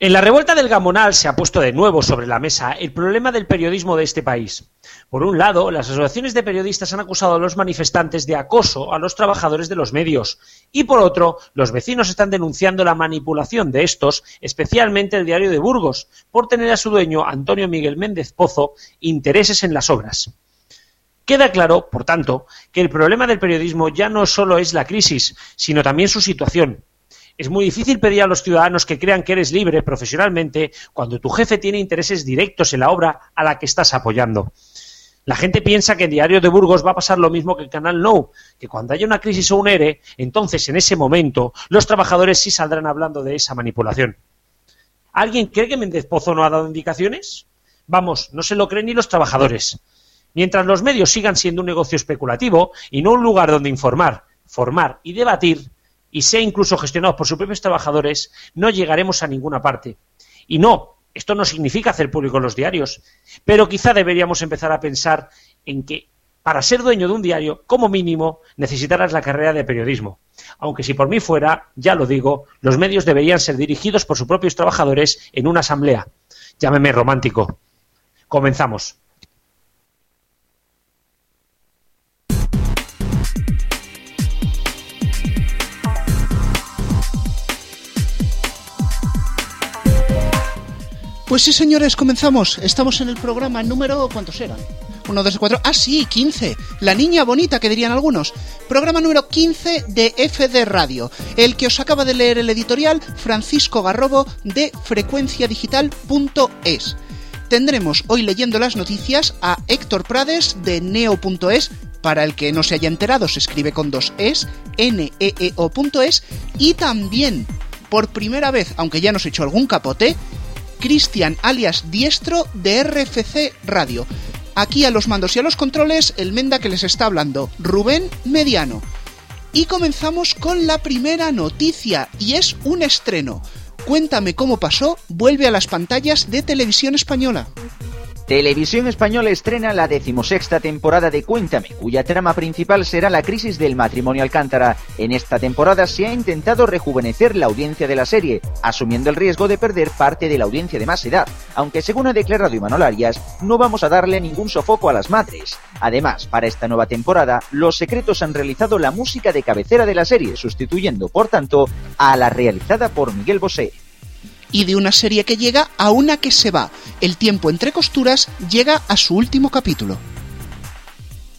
En la revuelta del Gamonal se ha puesto de nuevo sobre la mesa el problema del periodismo de este país. Por un lado, las asociaciones de periodistas han acusado a los manifestantes de acoso a los trabajadores de los medios y por otro, los vecinos están denunciando la manipulación de estos, especialmente el diario de Burgos, por tener a su dueño, Antonio Miguel Méndez Pozo, intereses en las obras. Queda claro, por tanto, que el problema del periodismo ya no solo es la crisis, sino también su situación, es muy difícil pedir a los ciudadanos que crean que eres libre profesionalmente cuando tu jefe tiene intereses directos en la obra a la que estás apoyando. La gente piensa que en Diario de Burgos va a pasar lo mismo que en Canal No, que cuando haya una crisis o un ERE, entonces en ese momento los trabajadores sí saldrán hablando de esa manipulación. ¿Alguien cree que Méndez Pozo no ha dado indicaciones? Vamos, no se lo creen ni los trabajadores. Mientras los medios sigan siendo un negocio especulativo y no un lugar donde informar, formar y debatir, y sea incluso gestionados por sus propios trabajadores, no llegaremos a ninguna parte. Y no, esto no significa hacer público los diarios, pero quizá deberíamos empezar a pensar en que para ser dueño de un diario, como mínimo, necesitarás la carrera de periodismo. Aunque si por mí fuera, ya lo digo, los medios deberían ser dirigidos por sus propios trabajadores en una asamblea. Llámeme romántico. Comenzamos. Pues sí, señores, comenzamos. Estamos en el programa número... ¿Cuántos eran? Uno, dos, cuatro... Ah, sí, 15. La niña bonita, que dirían algunos. Programa número 15 de FD Radio. El que os acaba de leer el editorial, Francisco Garrobo, de frecuenciadigital.es. Tendremos hoy leyendo las noticias a Héctor Prades, de neo.es, para el que no se haya enterado, se escribe con dos es, neeo.es, y también, por primera vez, aunque ya nos he hecho algún capote, Cristian alias Diestro de RFC Radio. Aquí a los mandos y a los controles, el Menda que les está hablando, Rubén Mediano. Y comenzamos con la primera noticia, y es un estreno. Cuéntame cómo pasó, vuelve a las pantallas de televisión española. Televisión Española estrena la decimosexta temporada de Cuéntame, cuya trama principal será la crisis del matrimonio Alcántara. En esta temporada se ha intentado rejuvenecer la audiencia de la serie, asumiendo el riesgo de perder parte de la audiencia de más edad, aunque según ha declarado Imanol Arias, no vamos a darle ningún sofoco a las madres. Además, para esta nueva temporada, Los Secretos han realizado la música de cabecera de la serie, sustituyendo, por tanto, a la realizada por Miguel Bosé y de una serie que llega a una que se va. El tiempo entre costuras llega a su último capítulo.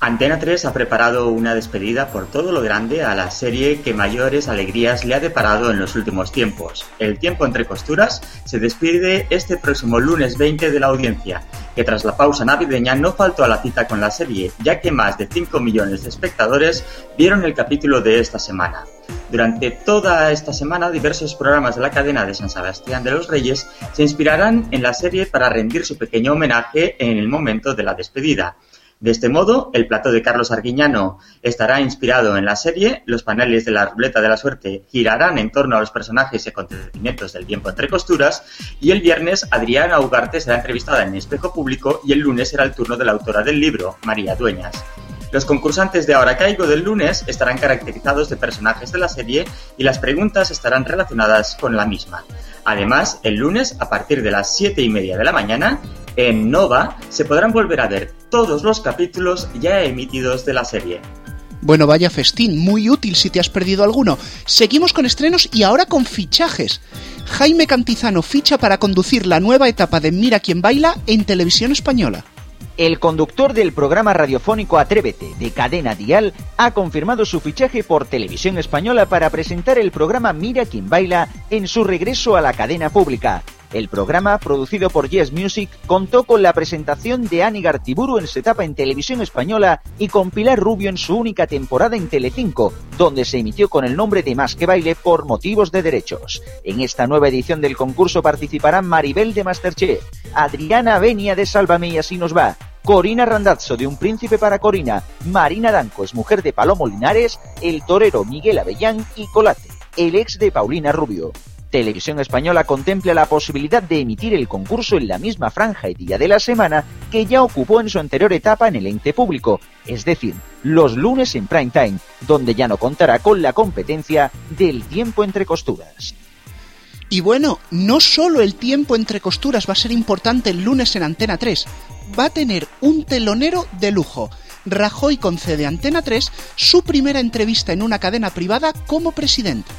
Antena 3 ha preparado una despedida por todo lo grande a la serie que mayores alegrías le ha deparado en los últimos tiempos. El tiempo entre costuras se despide este próximo lunes 20 de la audiencia, que tras la pausa navideña no faltó a la cita con la serie, ya que más de 5 millones de espectadores vieron el capítulo de esta semana. Durante toda esta semana, diversos programas de la cadena de San Sebastián de los Reyes se inspirarán en la serie para rendir su pequeño homenaje en el momento de la despedida. De este modo, el plato de Carlos Arguiñano estará inspirado en la serie, los paneles de la ruleta de la suerte girarán en torno a los personajes y acontecimientos del tiempo entre costuras, y el viernes Adriana Ugarte será entrevistada en Espejo Público y el lunes será el turno de la autora del libro, María Dueñas. Los concursantes de Ahora Caigo del lunes estarán caracterizados de personajes de la serie y las preguntas estarán relacionadas con la misma. Además, el lunes, a partir de las 7 y media de la mañana, en Nova se podrán volver a ver todos los capítulos ya emitidos de la serie. Bueno, vaya festín, muy útil si te has perdido alguno. Seguimos con estrenos y ahora con fichajes. Jaime Cantizano ficha para conducir la nueva etapa de Mira quién baila en televisión española. El conductor del programa radiofónico Atrévete de Cadena Dial ha confirmado su fichaje por Televisión Española para presentar el programa Mira quién baila en su regreso a la cadena pública. El programa, producido por Yes Music, contó con la presentación de Ani Gartiburu en su etapa en televisión española y con Pilar Rubio en su única temporada en Telecinco, donde se emitió con el nombre de Más que Baile por motivos de derechos. En esta nueva edición del concurso participarán Maribel de Masterchef, Adriana Benia de Sálvame y así nos va, Corina Randazzo de Un Príncipe para Corina, Marina Danco es mujer de Palomo Linares, el torero Miguel Avellán y Colate, el ex de Paulina Rubio. Televisión Española contempla la posibilidad de emitir el concurso en la misma franja y día de la semana que ya ocupó en su anterior etapa en el ente público, es decir, los lunes en prime time, donde ya no contará con la competencia del tiempo entre costuras. Y bueno, no solo el tiempo entre costuras va a ser importante el lunes en Antena 3, va a tener un telonero de lujo. Rajoy concede Antena 3 su primera entrevista en una cadena privada como presidente.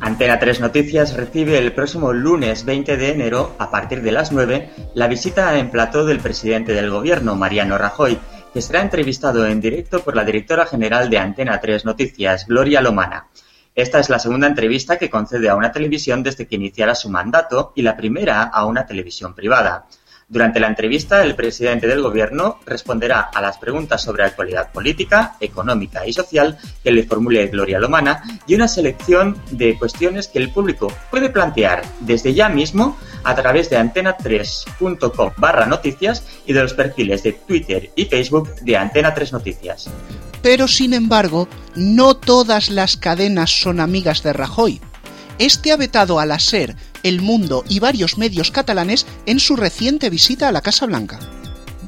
Antena 3 Noticias recibe el próximo lunes 20 de enero, a partir de las 9, la visita en plató del presidente del gobierno, Mariano Rajoy, que será entrevistado en directo por la directora general de Antena 3 Noticias, Gloria Lomana. Esta es la segunda entrevista que concede a una televisión desde que iniciara su mandato y la primera a una televisión privada. Durante la entrevista, el presidente del Gobierno responderá a las preguntas sobre actualidad política, económica y social que le formule Gloria Lomana y una selección de cuestiones que el público puede plantear desde ya mismo a través de antena3.com barra noticias y de los perfiles de Twitter y Facebook de Antena 3 Noticias. Pero sin embargo, no todas las cadenas son amigas de Rajoy. Este ha vetado a la SER, El Mundo y varios medios catalanes en su reciente visita a la Casa Blanca.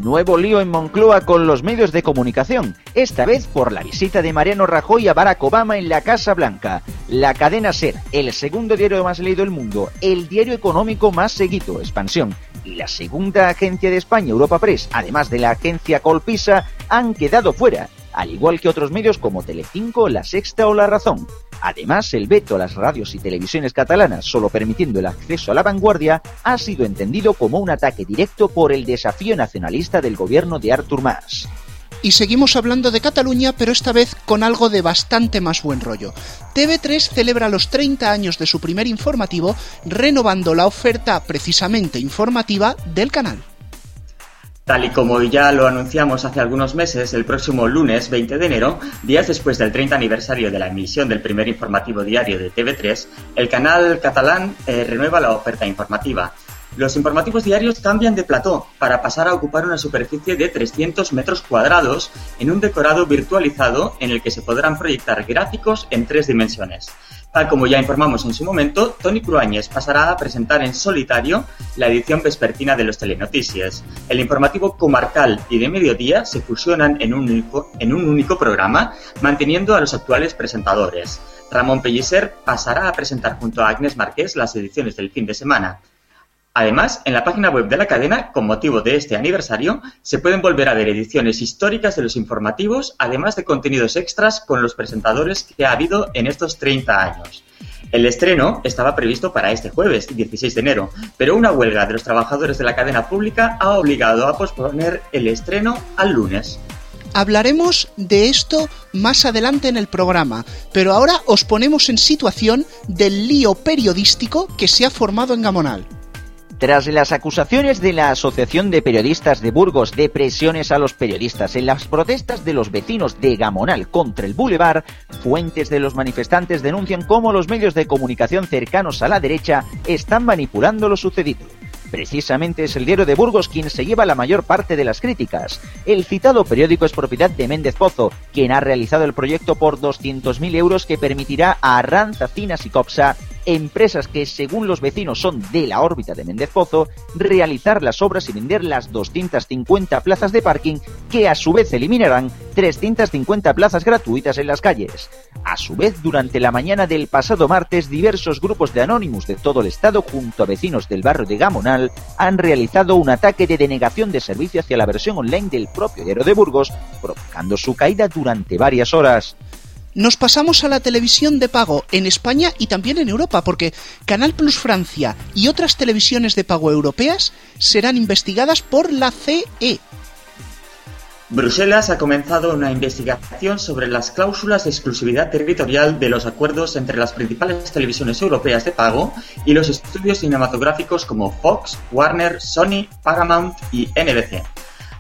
Nuevo lío en Moncloa con los medios de comunicación, esta vez por la visita de Mariano Rajoy a Barack Obama en la Casa Blanca. La cadena SER, el segundo diario más leído del mundo, el diario económico más seguido, Expansión, y la segunda agencia de España, Europa Press, además de la agencia Colpisa, han quedado fuera, al igual que otros medios como Telecinco, La Sexta o La Razón. Además, el veto a las radios y televisiones catalanas solo permitiendo el acceso a la vanguardia ha sido entendido como un ataque directo por el desafío nacionalista del gobierno de Artur Mas. Y seguimos hablando de Cataluña, pero esta vez con algo de bastante más buen rollo. TV3 celebra los 30 años de su primer informativo, renovando la oferta precisamente informativa del canal. Tal y como ya lo anunciamos hace algunos meses, el próximo lunes 20 de enero, días después del 30 aniversario de la emisión del primer informativo diario de TV3, el canal catalán eh, renueva la oferta informativa. Los informativos diarios cambian de plató para pasar a ocupar una superficie de 300 metros cuadrados en un decorado virtualizado en el que se podrán proyectar gráficos en tres dimensiones. Tal como ya informamos en su momento, Tony Cruáñez pasará a presentar en solitario la edición vespertina de los Telenoticias. El informativo comarcal y de mediodía se fusionan en un único, en un único programa, manteniendo a los actuales presentadores. Ramón Pellicer pasará a presentar junto a Agnes Marqués las ediciones del fin de semana. Además, en la página web de la cadena, con motivo de este aniversario, se pueden volver a ver ediciones históricas de los informativos, además de contenidos extras con los presentadores que ha habido en estos 30 años. El estreno estaba previsto para este jueves, 16 de enero, pero una huelga de los trabajadores de la cadena pública ha obligado a posponer el estreno al lunes. Hablaremos de esto más adelante en el programa, pero ahora os ponemos en situación del lío periodístico que se ha formado en Gamonal. Tras las acusaciones de la Asociación de Periodistas de Burgos de presiones a los periodistas en las protestas de los vecinos de Gamonal contra el Boulevard, fuentes de los manifestantes denuncian cómo los medios de comunicación cercanos a la derecha están manipulando lo sucedido. Precisamente es el diario de Burgos quien se lleva la mayor parte de las críticas. El citado periódico es propiedad de Méndez Pozo, quien ha realizado el proyecto por 200.000 euros que permitirá a Arranza, Cinas y Copsa empresas que según los vecinos son de la órbita de Méndez Pozo, realizar las obras y vender las 250 plazas de parking que a su vez eliminarán 350 plazas gratuitas en las calles. A su vez, durante la mañana del pasado martes, diversos grupos de anónimos de todo el estado junto a vecinos del barrio de Gamonal han realizado un ataque de denegación de servicio hacia la versión online del propio diario de Burgos, provocando su caída durante varias horas nos pasamos a la televisión de pago en España y también en Europa, porque Canal Plus Francia y otras televisiones de pago europeas serán investigadas por la CE. Bruselas ha comenzado una investigación sobre las cláusulas de exclusividad territorial de los acuerdos entre las principales televisiones europeas de pago y los estudios cinematográficos como Fox, Warner, Sony, Paramount y NBC.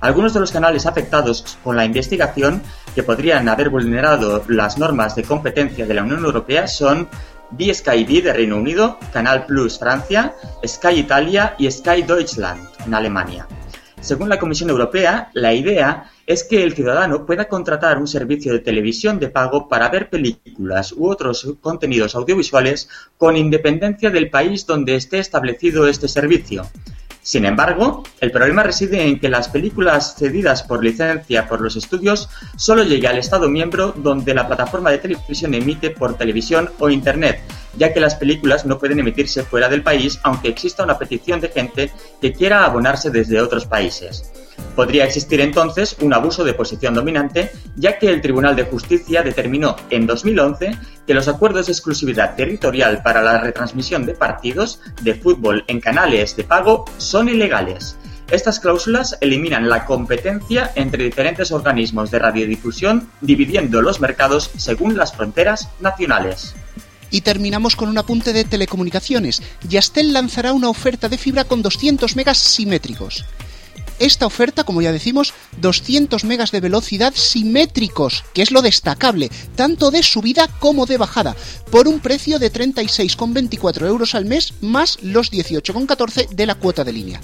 Algunos de los canales afectados con la investigación que podrían haber vulnerado las normas de competencia de la Unión Europea son B-Sky de Reino Unido, Canal Plus Francia, Sky Italia y Sky Deutschland en Alemania. Según la Comisión Europea, la idea es que el ciudadano pueda contratar un servicio de televisión de pago para ver películas u otros contenidos audiovisuales con independencia del país donde esté establecido este servicio. Sin embargo, el problema reside en que las películas cedidas por licencia por los estudios solo lleguen al Estado miembro donde la plataforma de televisión emite por televisión o Internet, ya que las películas no pueden emitirse fuera del país aunque exista una petición de gente que quiera abonarse desde otros países. Podría existir entonces un abuso de posición dominante, ya que el Tribunal de Justicia determinó en 2011 que los acuerdos de exclusividad territorial para la retransmisión de partidos de fútbol en canales de pago son ilegales. Estas cláusulas eliminan la competencia entre diferentes organismos de radiodifusión, dividiendo los mercados según las fronteras nacionales. Y terminamos con un apunte de telecomunicaciones. Yastel lanzará una oferta de fibra con 200 megas simétricos. Esta oferta, como ya decimos, 200 megas de velocidad simétricos, que es lo destacable, tanto de subida como de bajada, por un precio de 36,24 euros al mes más los 18,14 de la cuota de línea.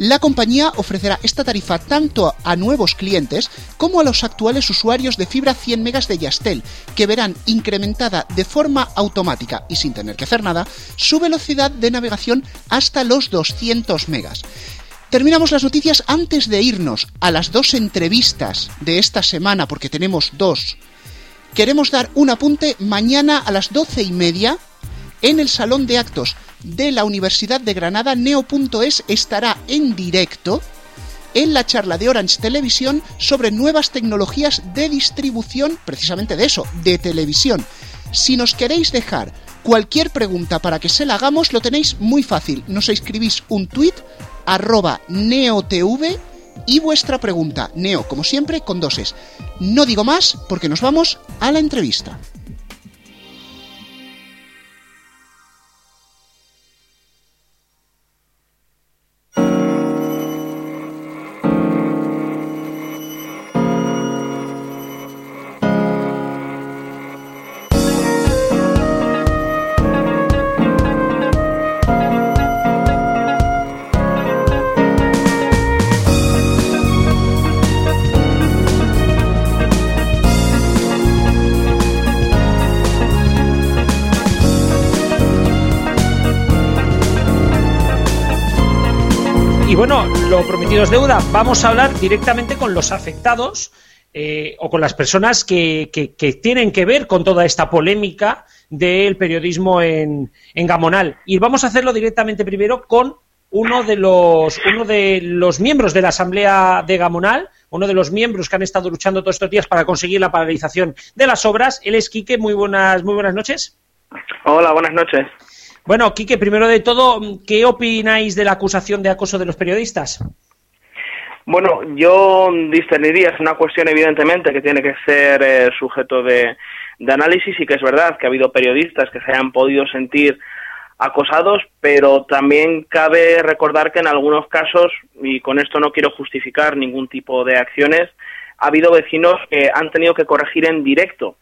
La compañía ofrecerá esta tarifa tanto a nuevos clientes como a los actuales usuarios de fibra 100 megas de Yastel, que verán incrementada de forma automática y sin tener que hacer nada su velocidad de navegación hasta los 200 megas. Terminamos las noticias antes de irnos a las dos entrevistas de esta semana, porque tenemos dos. Queremos dar un apunte mañana a las doce y media en el Salón de Actos de la Universidad de Granada. Neo.es estará en directo en la charla de Orange Televisión sobre nuevas tecnologías de distribución, precisamente de eso, de televisión. Si nos queréis dejar cualquier pregunta para que se la hagamos, lo tenéis muy fácil. Nos escribís un tweet arroba neotv y vuestra pregunta, neo como siempre con doses. No digo más porque nos vamos a la entrevista. Bueno, lo prometido es deuda. Vamos a hablar directamente con los afectados eh, o con las personas que, tienen que ver con toda esta polémica del periodismo en, Gamonal. Y vamos a hacerlo directamente primero con uno de los uno de los miembros de la asamblea de Gamonal, uno de los miembros que han estado luchando todos estos días para conseguir la paralización de las obras. Él es Quique. Muy buenas muy buenas noches. Hola, buenas noches. Bueno, Quique, primero de todo, ¿qué opináis de la acusación de acoso de los periodistas? Bueno, yo discerniría, es una cuestión evidentemente que tiene que ser eh, sujeto de, análisis y que es verdad que ha habido periodistas que se hayan podido sentir acosados, pero también cabe recordar que en algunos casos, y con esto no quiero justificar ningún tipo de acciones, ha habido vecinos que han tenido que corregir en directo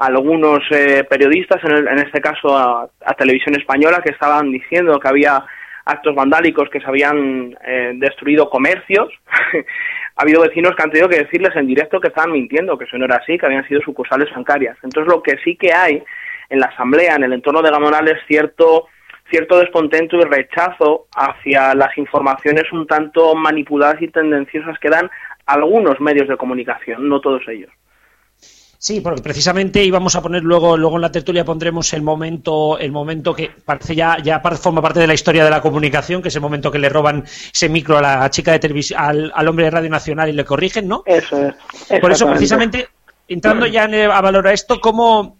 algunos eh, periodistas, en, en, este caso a, Televisión Española, que estaban diciendo que había actos vandálicos, que se habían eh, destruido comercios. ha habido vecinos que han tenido que decirles en directo que estaban mintiendo, que eso no era así, que habían sido sucursales bancarias. Entonces, lo que sí que hay en la Asamblea, en el entorno de Gamonal, es cierto cierto descontento y rechazo hacia las informaciones un tanto manipuladas y tendenciosas que dan algunos medios de comunicación, no todos ellos. Sí, porque precisamente íbamos a poner luego, luego en la tertulia pondremos el momento, el momento que parece ya, ya forma parte de la historia de la comunicación, que es el momento que le roban ese micro a la chica de televisión, al, hombre de Radio Nacional y le corrigen, ¿no? Eso es. Por eso, precisamente, entrando ya a valorar esto, ¿cómo,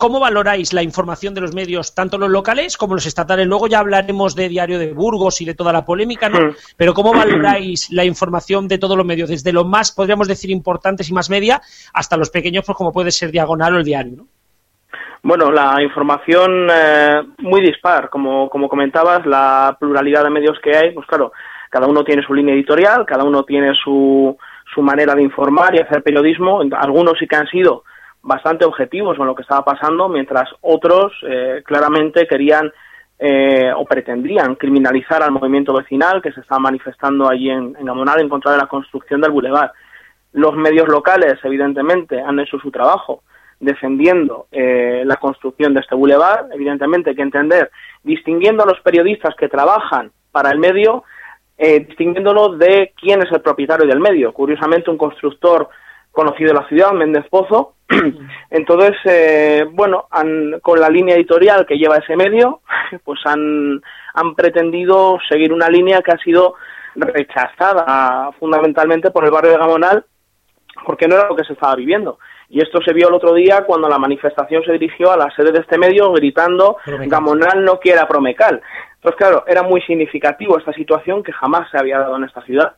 ¿Cómo valoráis la información de los medios, tanto los locales como los estatales? Luego ya hablaremos de Diario de Burgos y de toda la polémica, ¿no? Pero ¿cómo valoráis la información de todos los medios, desde los más, podríamos decir, importantes y más media, hasta los pequeños, pues como puede ser Diagonal o el Diario, ¿no? Bueno, la información eh, muy dispar, como, como comentabas, la pluralidad de medios que hay, pues claro, cada uno tiene su línea editorial, cada uno tiene su, su manera de informar y hacer periodismo, algunos sí que han sido bastante objetivos con lo que estaba pasando, mientras otros eh, claramente querían eh, o pretendían criminalizar al movimiento vecinal que se estaba manifestando allí en, en en contra de la construcción del bulevar. Los medios locales, evidentemente, han hecho su trabajo defendiendo eh, la construcción de este bulevar. Evidentemente hay que entender, distinguiendo a los periodistas que trabajan para el medio, distinguiéndolo de quién es el propietario del medio. Curiosamente, un constructor conocido de la ciudad, Méndez Pozo. Entonces, eh, bueno, con la línea editorial que lleva ese medio, pues han, han pretendido seguir una línea que ha sido rechazada fundamentalmente por el barrio de Gamonal porque no era lo que se estaba viviendo. Y esto se vio el otro día cuando la manifestación se dirigió a la sede de este medio gritando Gamonal no quiera Promecal. Entonces, claro, era muy significativo esta situación que jamás se había dado en esta ciudad.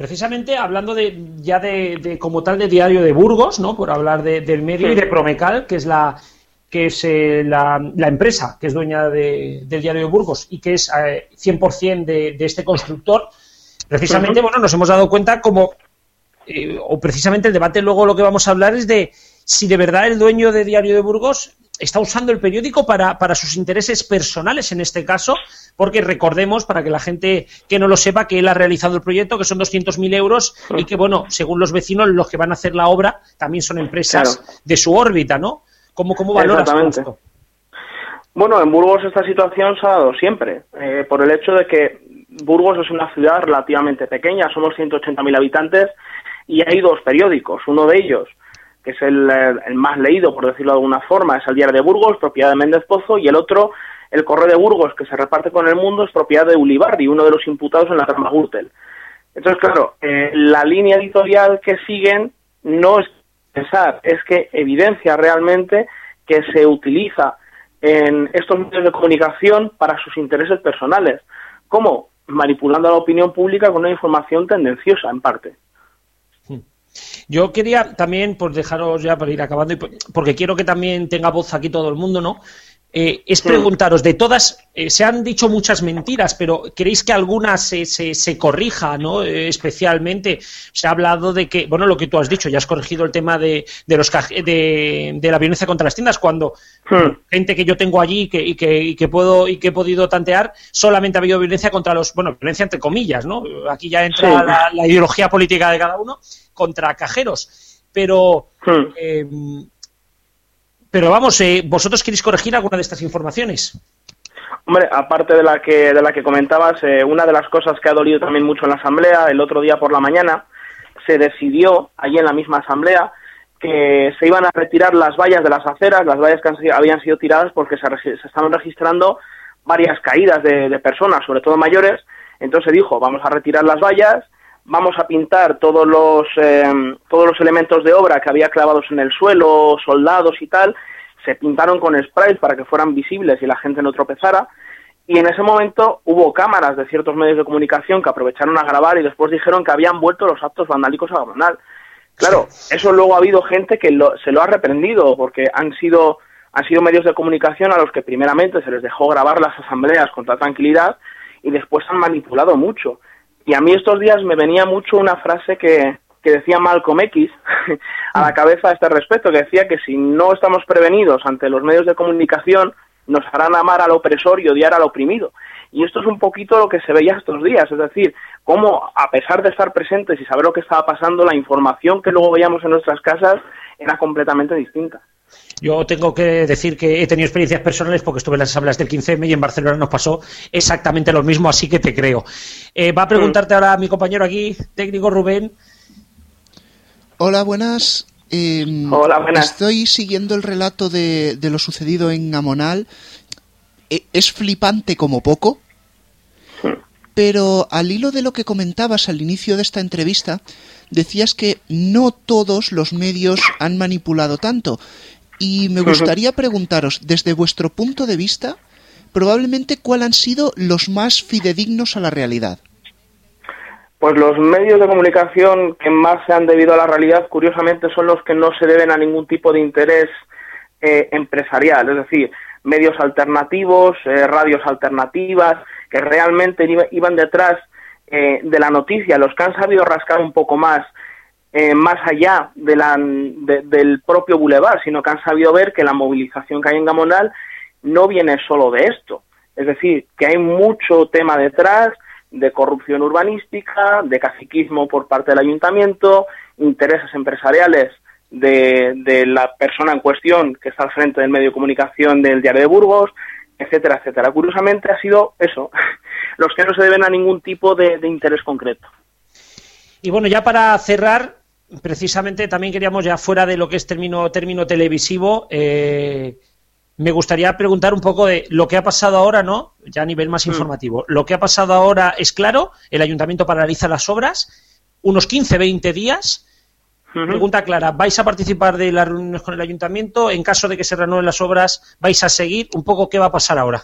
Precisamente hablando de ya de, como tal de Diario de Burgos, ¿no? Por hablar del medio y de Promecal, que es la que es eh, la, empresa que es dueña del Diario de Burgos y que es 100% eh, de, este constructor, precisamente, bueno, nos hemos dado cuenta como eh, o precisamente el debate luego lo que vamos a hablar es de si de verdad el dueño de Diario de Burgos está usando el periódico para, para sus intereses personales en este caso, porque recordemos, para que la gente que no lo sepa, que él ha realizado el proyecto, que son 200.000 euros y que, bueno, según los vecinos, los que van a hacer la obra también son empresas de su órbita, ¿no? ¿Cómo, cómo valoras esto? Bueno, en Burgos esta situación se ha dado siempre, eh, por el hecho de que Burgos es una ciudad relativamente pequeña, somos 180.000 habitantes y hay dos periódicos. Uno de ellos, que es eh, el, más leído, por decirlo de alguna forma, es el Diario de Burgos, propiedad de Méndez Pozo, y el otro, el Correo de Burgos, que se reparte con el mundo, es propiedad de Ulibardi, uno de los imputados en la trama Gürtel. Entonces, claro, eh, la línea editorial que siguen no es pensar, es que evidencia realmente que se utiliza en estos medios de comunicación para sus intereses personales. ¿Cómo? Manipulando a la opinión pública con una información tendenciosa, en parte. Yo quería también, por dejaros ya para ir acabando, porque quiero que también tenga voz aquí todo el mundo, ¿no? Eh, es preguntaros, de todas, eh, se han dicho muchas mentiras, pero ¿queréis que alguna se, se, corrija, ¿no? Eh, especialmente, se ha hablado de que, bueno, lo que tú has dicho, ya has corregido el tema de, de los de, de, la violencia contra las tiendas, cuando hmm. gente que yo tengo allí que, y, que, y que puedo y que he podido tantear, solamente ha habido violencia contra los, bueno, violencia entre comillas, ¿no? Aquí ya entra la, ideología política de cada uno, contra cajeros. Pero... Hmm. Pero vamos, eh, ¿vosotros queréis corregir alguna de estas informaciones? Hombre, aparte de la que, de la que comentabas, eh, una de las cosas que ha dolido también mucho en la Asamblea, el otro día por la mañana, se decidió, allí en la misma Asamblea, que se iban a retirar las vallas de las aceras, las vallas que habían sido tiradas porque se, se estaban registrando varias caídas de, de, personas, sobre todo mayores. Entonces dijo, vamos a retirar las vallas, vamos a pintar todos los, eh, todos los elementos de obra que había clavados en el suelo, soldados y tal, se pintaron con sprays para que fueran visibles y la gente no tropezara. Y en ese momento hubo cámaras de ciertos medios de comunicación que aprovecharon a grabar y después dijeron que habían vuelto los actos vandálicos a Gamonal. Claro, eso luego ha habido gente que se lo ha reprendido porque han sido, han sido medios de comunicación a los que primeramente se les dejó grabar las asambleas con toda tranquilidad y después han manipulado mucho. Y a mí estos días me venía mucho una frase que, que decía Malcolm X a la cabeza a este respecto, que decía que si no estamos prevenidos ante los medios de comunicación, nos harán amar al opresor y odiar al oprimido. Y esto es un poquito lo que se veía estos días, es decir, cómo a pesar de estar presentes y saber lo que estaba pasando, la información que luego veíamos en nuestras casas era completamente distinta. Yo tengo que decir que he tenido experiencias personales porque estuve en las asambleas del 15M y en Barcelona nos pasó exactamente lo mismo, así que te creo. Eh, va a preguntarte ahora mi compañero aquí, técnico Rubén. Hola, buenas. Em, Hola, buenas. Estoy siguiendo el relato de, lo sucedido en Amonal. E, es flipante como poco, pero al hilo de lo que comentabas al inicio de esta entrevista, decías que no todos los medios han manipulado tanto. Y me gustaría preguntaros, desde vuestro punto de vista, probablemente cuáles han sido los más fidedignos a la realidad. Pues los medios de comunicación que más se han debido a la realidad, curiosamente, son los que no se deben a ningún tipo de interés eh, empresarial, es decir, medios alternativos, eh, radios alternativas, que realmente iban detrás eh, de la noticia, los que han sabido rascar un poco más eh, más allá de la, del propio bulevar, sino que han sabido ver que la movilización que hay en Gamonal no viene solo de esto. Es decir, que hay mucho tema detrás de corrupción urbanística, de caciquismo por parte del ayuntamiento, intereses empresariales de, de, la persona en cuestión que está al frente del medio de comunicación del Diario de Burgos, etcétera, etcétera. Curiosamente ha sido eso, los que no se deben a ningún tipo de interés concreto. Y bueno, ya para cerrar, precisamente también queríamos ya fuera de lo que es término, término televisivo, eh, me gustaría preguntar un poco de lo que ha pasado ahora, ¿no? Ya a nivel más mm. informativo. Lo que ha pasado ahora es claro, el ayuntamiento paraliza las obras, unos 15, 20 días. Pregunta clara, ¿vais a participar de las reuniones con el ayuntamiento? En caso de que se renueven las obras, ¿vais a seguir? Un poco, ¿qué va a pasar ahora?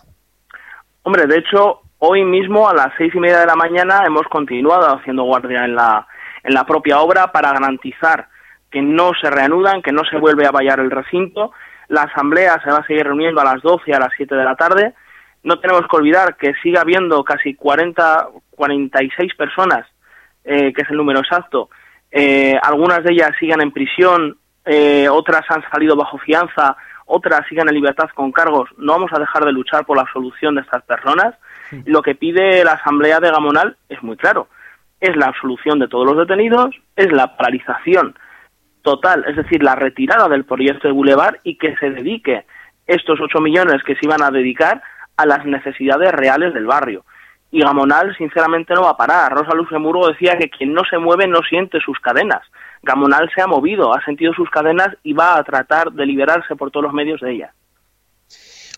Hombre, de hecho, hoy mismo a las seis y media de la mañana hemos continuado haciendo guardia en la, en la propia obra para garantizar que no se reanudan, que no se vuelve a vallar el recinto la asamblea se va a seguir reuniendo a las 12 y a las 7 de la tarde. No tenemos que olvidar que sigue habiendo casi 40, 46 personas, eh, que es el número exacto. Eh, algunas de ellas siguen en prisión, eh, otras han salido bajo fianza, otras siguen en libertad con cargos. No vamos a dejar de luchar por la solución de estas personas. Lo que pide la Asamblea de Gamonal es muy claro. Es la absolución de todos los detenidos, es la paralización total, es decir, la retirada del proyecto de Boulevard y que se dedique estos 8 millones que se iban a dedicar a las necesidades reales del barrio. Y Gamonal, sinceramente, no va a parar. Rosa Luxemburgo decía que quien no se mueve no siente sus cadenas. Gamonal se ha movido, ha sentido sus cadenas y va a tratar de liberarse por todos los medios de ellas.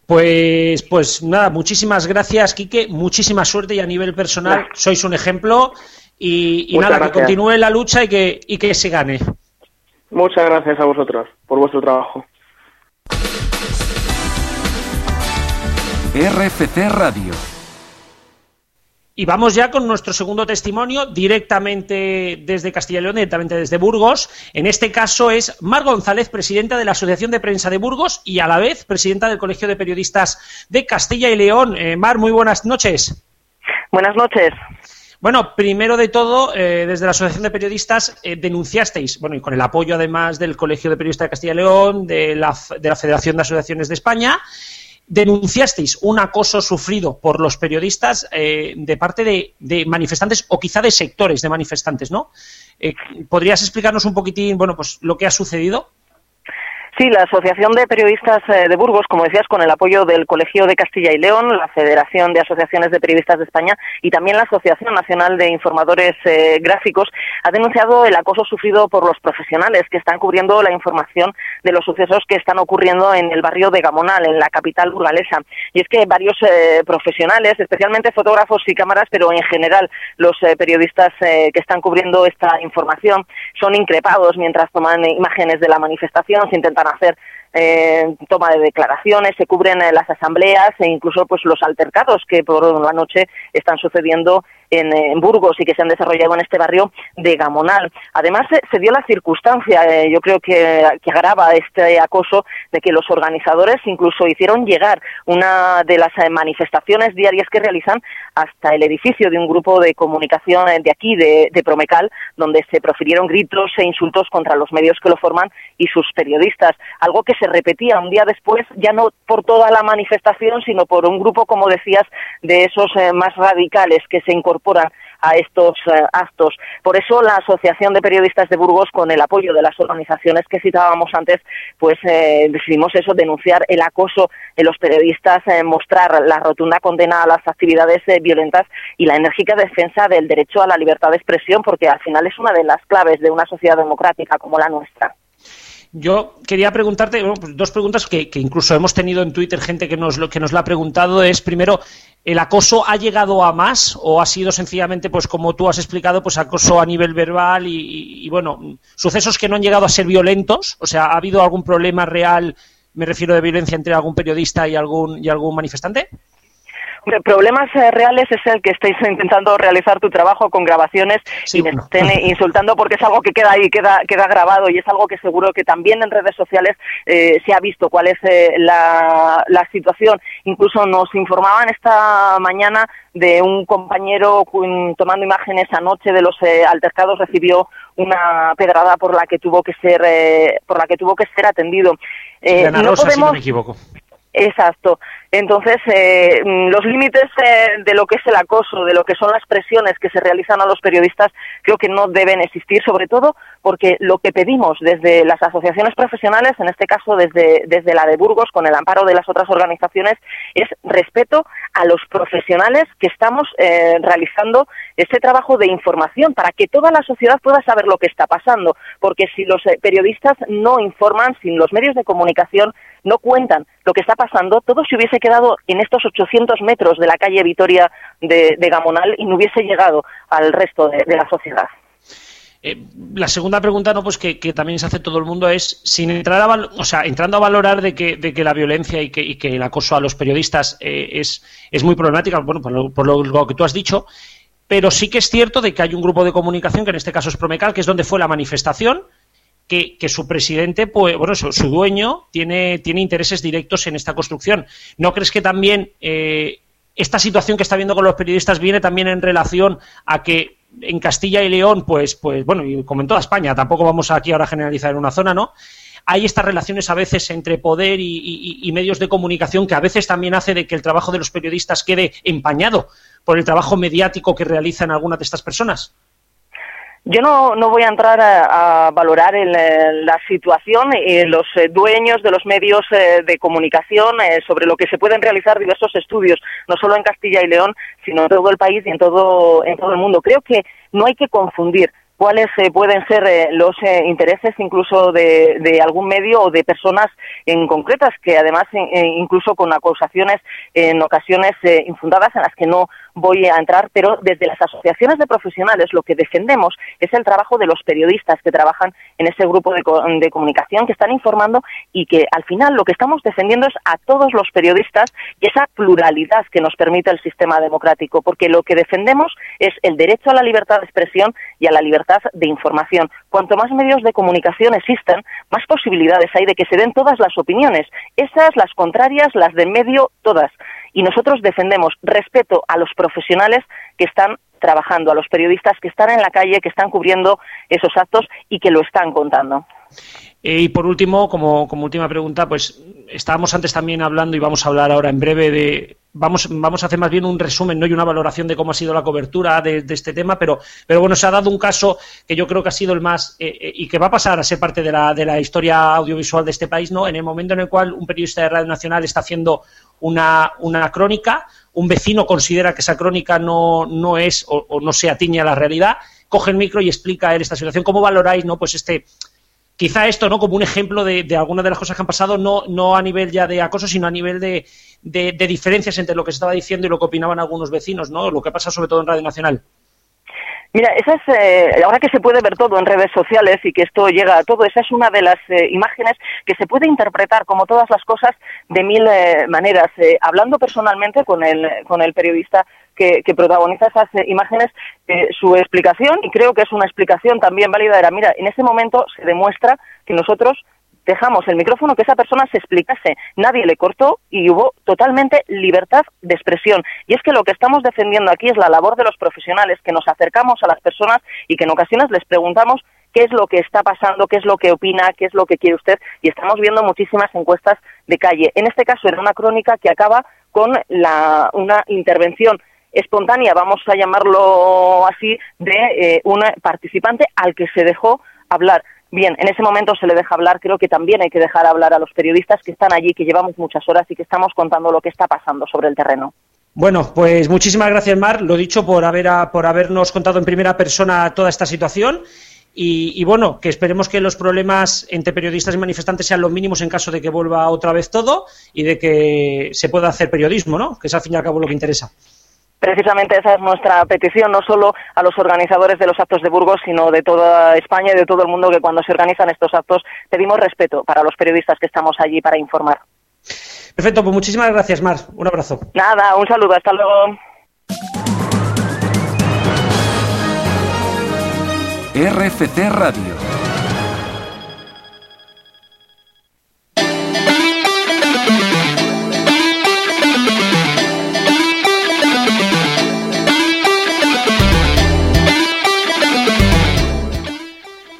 Pues, pues nada, muchísimas gracias, Quique, muchísima suerte y a nivel personal sois un ejemplo y, nada, que continúe la lucha y que, y que se gane. Muchas gracias a vosotros por vuestro trabajo. RFC Radio. Y vamos ya con nuestro segundo testimonio directamente desde Castilla y León, directamente desde Burgos. En este caso es Mar González, presidenta de la Asociación de Prensa de Burgos y a la vez presidenta del Colegio de Periodistas de Castilla y León. Eh, Mar, muy buenas noches. Buenas noches. Bueno, primero de todo, eh, desde la Asociación de Periodistas eh, denunciasteis, bueno, y con el apoyo además del Colegio de Periodistas de Castilla y León, de la, de la Federación de Asociaciones de España, denunciasteis un acoso sufrido por los periodistas eh, de parte de, de, manifestantes o quizá de sectores de manifestantes, ¿no? ¿Podrías explicarnos un poquitín, bueno, pues lo que ha sucedido? Sí, la Asociación de Periodistas eh, de Burgos, como decías, con el apoyo del Colegio de Castilla y León, la Federación de Asociaciones de Periodistas de España y también la Asociación Nacional de Informadores eh, Gráficos, ha denunciado el acoso sufrido por los profesionales que están cubriendo la información de los sucesos que están ocurriendo en el barrio de Gamonal, en la capital burgalesa. Y es que varios eh, profesionales, especialmente fotógrafos y cámaras, pero en general los periodistas que están cubriendo esta información, son increpados mientras toman imágenes de la manifestación, se intentan hacer eh, toma de declaraciones, se cubren eh, las asambleas e incluso pues los altercados que por la noche están sucediendo en, Burgos y que se han desarrollado en este barrio de Gamonal. Además, se, dio la circunstancia, eh, yo creo que, que agrava este acoso, de que los organizadores incluso hicieron llegar una de las eh, manifestaciones diarias que realizan hasta el edificio de un grupo de comunicación de aquí, de, Promecal, donde se profirieron gritos e insultos contra los medios que lo forman y sus periodistas. Algo que se repetía un día después, ya no por toda la manifestación, sino por un grupo, como decías, de esos eh, más radicales que se incorporaron a estos eh, actos. Por eso la Asociación de Periodistas de Burgos, con el apoyo de las organizaciones que citábamos antes, pues eh, decidimos eso, denunciar el acoso de los periodistas, eh, mostrar la rotunda condena a las actividades violentas y la enérgica defensa del derecho a la libertad de expresión, porque al final es una de las claves de una sociedad democrática como la nuestra. Yo quería preguntarte pues dos preguntas que, incluso hemos tenido en Twitter gente que nos, que nos la ha preguntado. Es primero, ¿el acoso ha llegado a más o ha sido sencillamente, pues como tú has explicado, pues acoso a nivel verbal y, bueno, sucesos que no han llegado a ser violentos? O sea, ¿ha habido algún problema real, me refiero de violencia entre algún periodista y algún, y algún manifestante? Problemas eh, reales es el que estáis intentando realizar tu trabajo con grabaciones y me estén insultando porque es algo que queda ahí, queda, queda grabado y es algo que seguro que también en redes sociales eh, se ha visto cuál es eh, la, la situación. Incluso nos informaban esta mañana de un compañero tomando imágenes anoche de los altercados recibió una pedrada por la que tuvo que ser por la que tuvo que ser atendido. no podemos... si no me equivoco. Exacto. Entonces, eh, mm, los límites eh, de lo que es el acoso, de lo que son las presiones que se realizan a los periodistas, creo que no deben existir, sobre todo porque lo que pedimos desde las asociaciones profesionales, en este caso desde, desde la de Burgos, con el amparo de las otras organizaciones, es respeto a los profesionales que estamos eh, realizando este trabajo de información para que toda la sociedad pueda saber lo que está pasando. Porque si los periodistas no informan, si los medios de comunicación no cuentan lo que está pasando, todo se hubiese quedado en estos 800 metros de la calle Vitoria de, Gamonal y no hubiese llegado al resto de, la sociedad. Eh, la segunda pregunta, no, pues que, también se hace todo el mundo es, sin entrar a, o sea, entrando a valorar de que, de que la violencia y que, el acoso a los periodistas eh, es, es, muy problemática, bueno, por lo, por lo, que tú has dicho, pero sí que es cierto de que hay un grupo de comunicación, que en este caso es Promecal, que es donde fue la manifestación, que, su presidente, pues, bueno, su, dueño tiene, tiene intereses directos en esta construcción. ¿No crees que también eh, esta situación que está viendo con los periodistas viene también en relación a que en Castilla y León, pues, pues bueno, y como en toda España, tampoco vamos aquí ahora a generalizar en una zona, ¿no? Hay estas relaciones a veces entre poder y, y medios de comunicación que a veces también hace de que el trabajo de los periodistas quede empañado por el trabajo mediático que realizan algunas de estas personas. Yo no, no voy a entrar a, valorar la situación y los eh, dueños de los medios eh, de comunicación eh, sobre lo que se pueden realizar diversos estudios, no solo en Castilla y León, sino en todo el país y en todo, en todo el mundo. Creo que no hay que confundir cuáles pueden ser los intereses incluso de, de, algún medio o de personas en concretas que además incluso con acusaciones en ocasiones infundadas en las que no voy a entrar, pero desde las asociaciones de profesionales lo que defendemos es el trabajo de los periodistas que trabajan en ese grupo de, comunicación, que están informando y que al final lo que estamos defendiendo es a todos los periodistas y esa pluralidad que nos permite el sistema democrático, porque lo que defendemos es el derecho a la libertad de expresión y a la libertad de información. Cuanto más medios de comunicación existan, más posibilidades hay de que se den todas las opiniones, esas, las contrarias, las de medio, todas y nosotros defendemos respeto a los profesionales que están trabajando, a los periodistas que están en la calle, que están cubriendo esos actos y que lo están contando. Eh, y por último, como, última pregunta, pues estábamos antes también hablando y vamos a hablar ahora en breve de. Vamos, vamos a hacer más bien un resumen ¿no? y una valoración de cómo ha sido la cobertura de, este tema, pero, pero bueno, se ha dado un caso que yo creo que ha sido el más eh, eh, y que va a pasar a ser parte de la, de la historia audiovisual de este país, ¿no? En el momento en el cual un periodista de Radio Nacional está haciendo una, una crónica, un vecino considera que esa crónica no, no es o, o, no se atiñe a la realidad, coge el micro y explica a él esta situación. ¿Cómo valoráis, no? Pues este quizá esto, ¿no? Como un ejemplo de, de algunas de las cosas que han pasado, no, no a nivel ya de acoso, sino a nivel de, de, diferencias entre lo que se estaba diciendo y lo que opinaban algunos vecinos, ¿no? Lo que pasa sobre todo en Radio Nacional. Mira, esa es, eh, ahora que se puede ver todo en redes sociales y que esto llega a todo, esa es una de las eh, imágenes que se puede interpretar, como todas las cosas, de mil eh, maneras. hablando personalmente con el, con el periodista que, protagoniza esas imágenes, su explicación, y creo que es una explicación también válida, era, mira, en ese momento se demuestra que nosotros dejamos el micrófono que esa persona se explicase. Nadie le cortó y hubo totalmente libertad de expresión. Y es que lo que estamos defendiendo aquí es la labor de los profesionales, que nos acercamos a las personas y que en ocasiones les preguntamos qué es lo que está pasando, qué es lo que opina, qué es lo que quiere usted. Y estamos viendo muchísimas encuestas de calle. En este caso era una crónica que acaba con la, una intervención espontánea, vamos a llamarlo así, de eh, un participante al que se dejó hablar. Bien, en ese momento se le deja hablar, creo que también hay que dejar hablar a los periodistas que están allí, que llevamos muchas horas y que estamos contando lo que está pasando sobre el terreno. Bueno, pues muchísimas gracias, Mar, lo dicho, por, haber, por habernos contado en primera persona toda esta situación. Y, bueno, que esperemos que los problemas entre periodistas y manifestantes sean los mínimos en caso de que vuelva otra vez todo y de que se pueda hacer periodismo, ¿no? Que es al fin y al cabo lo que interesa. Precisamente esa es nuestra petición, no solo a los organizadores de los actos de Burgos, sino de toda España y de todo el mundo, que cuando se organizan estos actos pedimos respeto para los periodistas que estamos allí para informar. Perfecto, pues muchísimas gracias, Mar. Un abrazo. Nada, un saludo, hasta luego. RFC Radio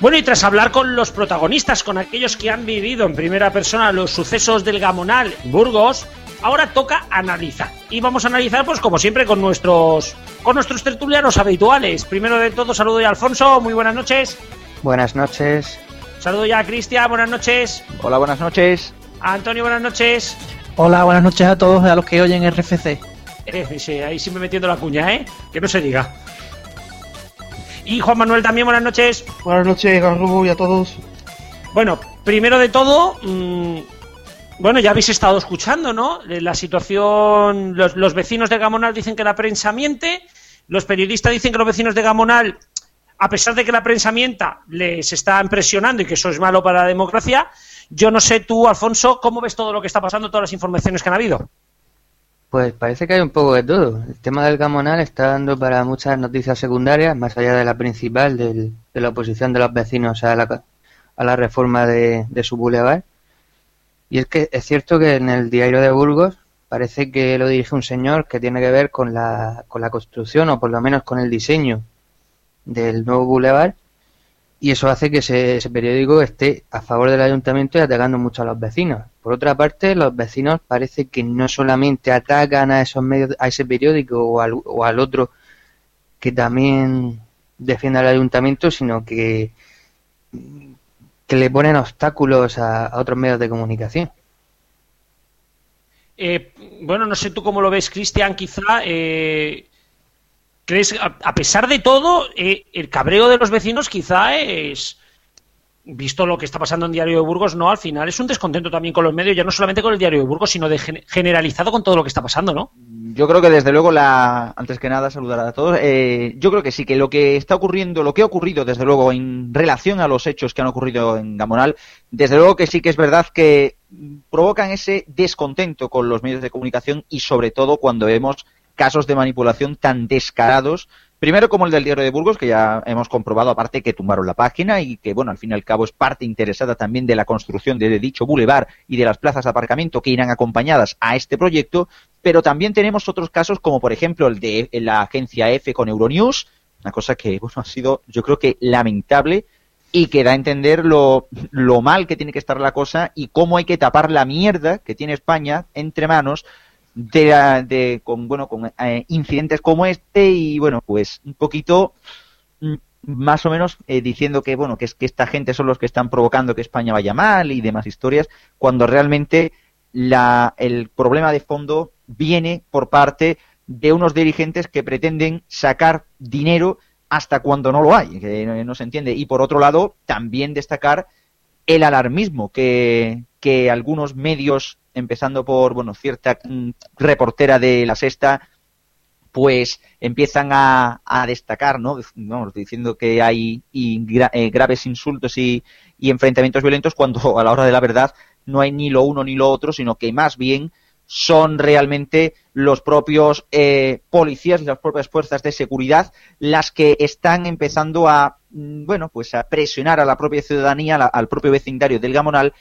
Bueno, y tras hablar con los protagonistas, con aquellos que han vivido en primera persona los sucesos del Gamonal Burgos, ahora toca analizar. Y vamos a analizar, pues como siempre, con nuestros con nuestros tertulianos habituales. Primero de todo, saludo ya a Alfonso, muy buenas noches. Buenas noches. Saludo ya a Cristian, buenas noches. Hola, buenas noches. A Antonio, buenas noches. Hola, buenas noches a todos, a los que oyen RFC. Eh, sí, ahí sí me metiendo la cuña, ¿eh? Que no se diga. Y Juan Manuel también, buenas noches. Buenas noches, Garrubo y a todos. Bueno, primero de todo, mmm, bueno, ya habéis estado escuchando, ¿no? La situación, los, los, vecinos de Gamonal dicen que la prensa miente, los periodistas dicen que los vecinos de Gamonal, a pesar de que la prensa mienta, les están presionando y que eso es malo para la democracia. Yo no sé tú, Alfonso, ¿cómo ves todo lo que está pasando, todas las informaciones que han habido? Pues parece que hay un poco de todo. El tema del Gamonal está dando para muchas noticias secundarias, más allá de la principal, del, de la oposición de los vecinos a la, reforma de, de su bulevar. Y es que es cierto que en el diario de Burgos parece que lo dirige un señor que tiene que ver con la, con la construcción o por lo menos con el diseño del nuevo bulevar y eso hace que ese, ese, periódico esté a favor del ayuntamiento y atacando mucho a los vecinos. Por otra parte, los vecinos parece que no solamente atacan a esos medios, a ese periódico o al, o al otro que también defiende al ayuntamiento, sino que que le ponen obstáculos a, otros medios de comunicación. Eh, bueno, no sé tú cómo lo ves, Cristian, quizá. Eh, ¿Crees, a, pesar de todo, eh, el cabreo de los vecinos quizá es, visto lo que está pasando en Diario de Burgos, no, al final es un descontento también con los medios, ya no solamente con el Diario de Burgos, sino generalizado con todo lo que está pasando, ¿no? Yo creo que desde luego, la antes que nada, saludar a todos. Eh, yo creo que sí, que lo que está ocurriendo, lo que ha ocurrido, desde luego, en relación a los hechos que han ocurrido en Gamonal, desde luego que sí que es verdad que provocan ese descontento con los medios de comunicación y sobre todo cuando vemos casos de manipulación tan descarados Primero como el del diario de Burgos, que ya hemos comprobado aparte que tumbaron la página y que, bueno, al fin y al cabo es parte interesada también de la construcción de dicho bulevar y de las plazas de aparcamiento que irán acompañadas a este proyecto, pero también tenemos otros casos como por ejemplo el de la agencia F con Euronews, una cosa que, bueno, ha sido yo creo que lamentable y que da a entender lo, lo mal que tiene que estar la cosa y cómo hay que tapar la mierda que tiene España entre manos de, de con bueno con eh, incidentes como este y bueno pues un poquito mm, más o menos eh, diciendo que bueno que es que esta gente son los que están provocando que España vaya mal y demás historias cuando realmente la, el problema de fondo viene por parte de unos dirigentes que pretenden sacar dinero hasta cuando no lo hay, que no, no se entiende. Y por otro lado, también destacar el alarmismo que, que algunos medios empezando por, bueno, cierta mm, reportera de la sexta, pues empiezan a, a destacar, ¿no? Vamos, diciendo que hay eh, graves insultos y, enfrentamientos violentos cuando a la hora de la verdad no hay ni lo uno ni lo otro, sino que más bien son realmente los propios eh, policías las propias fuerzas de seguridad las que están empezando a, mm, bueno, pues a presionar a la propia ciudadanía, al propio vecindario del Gamonal,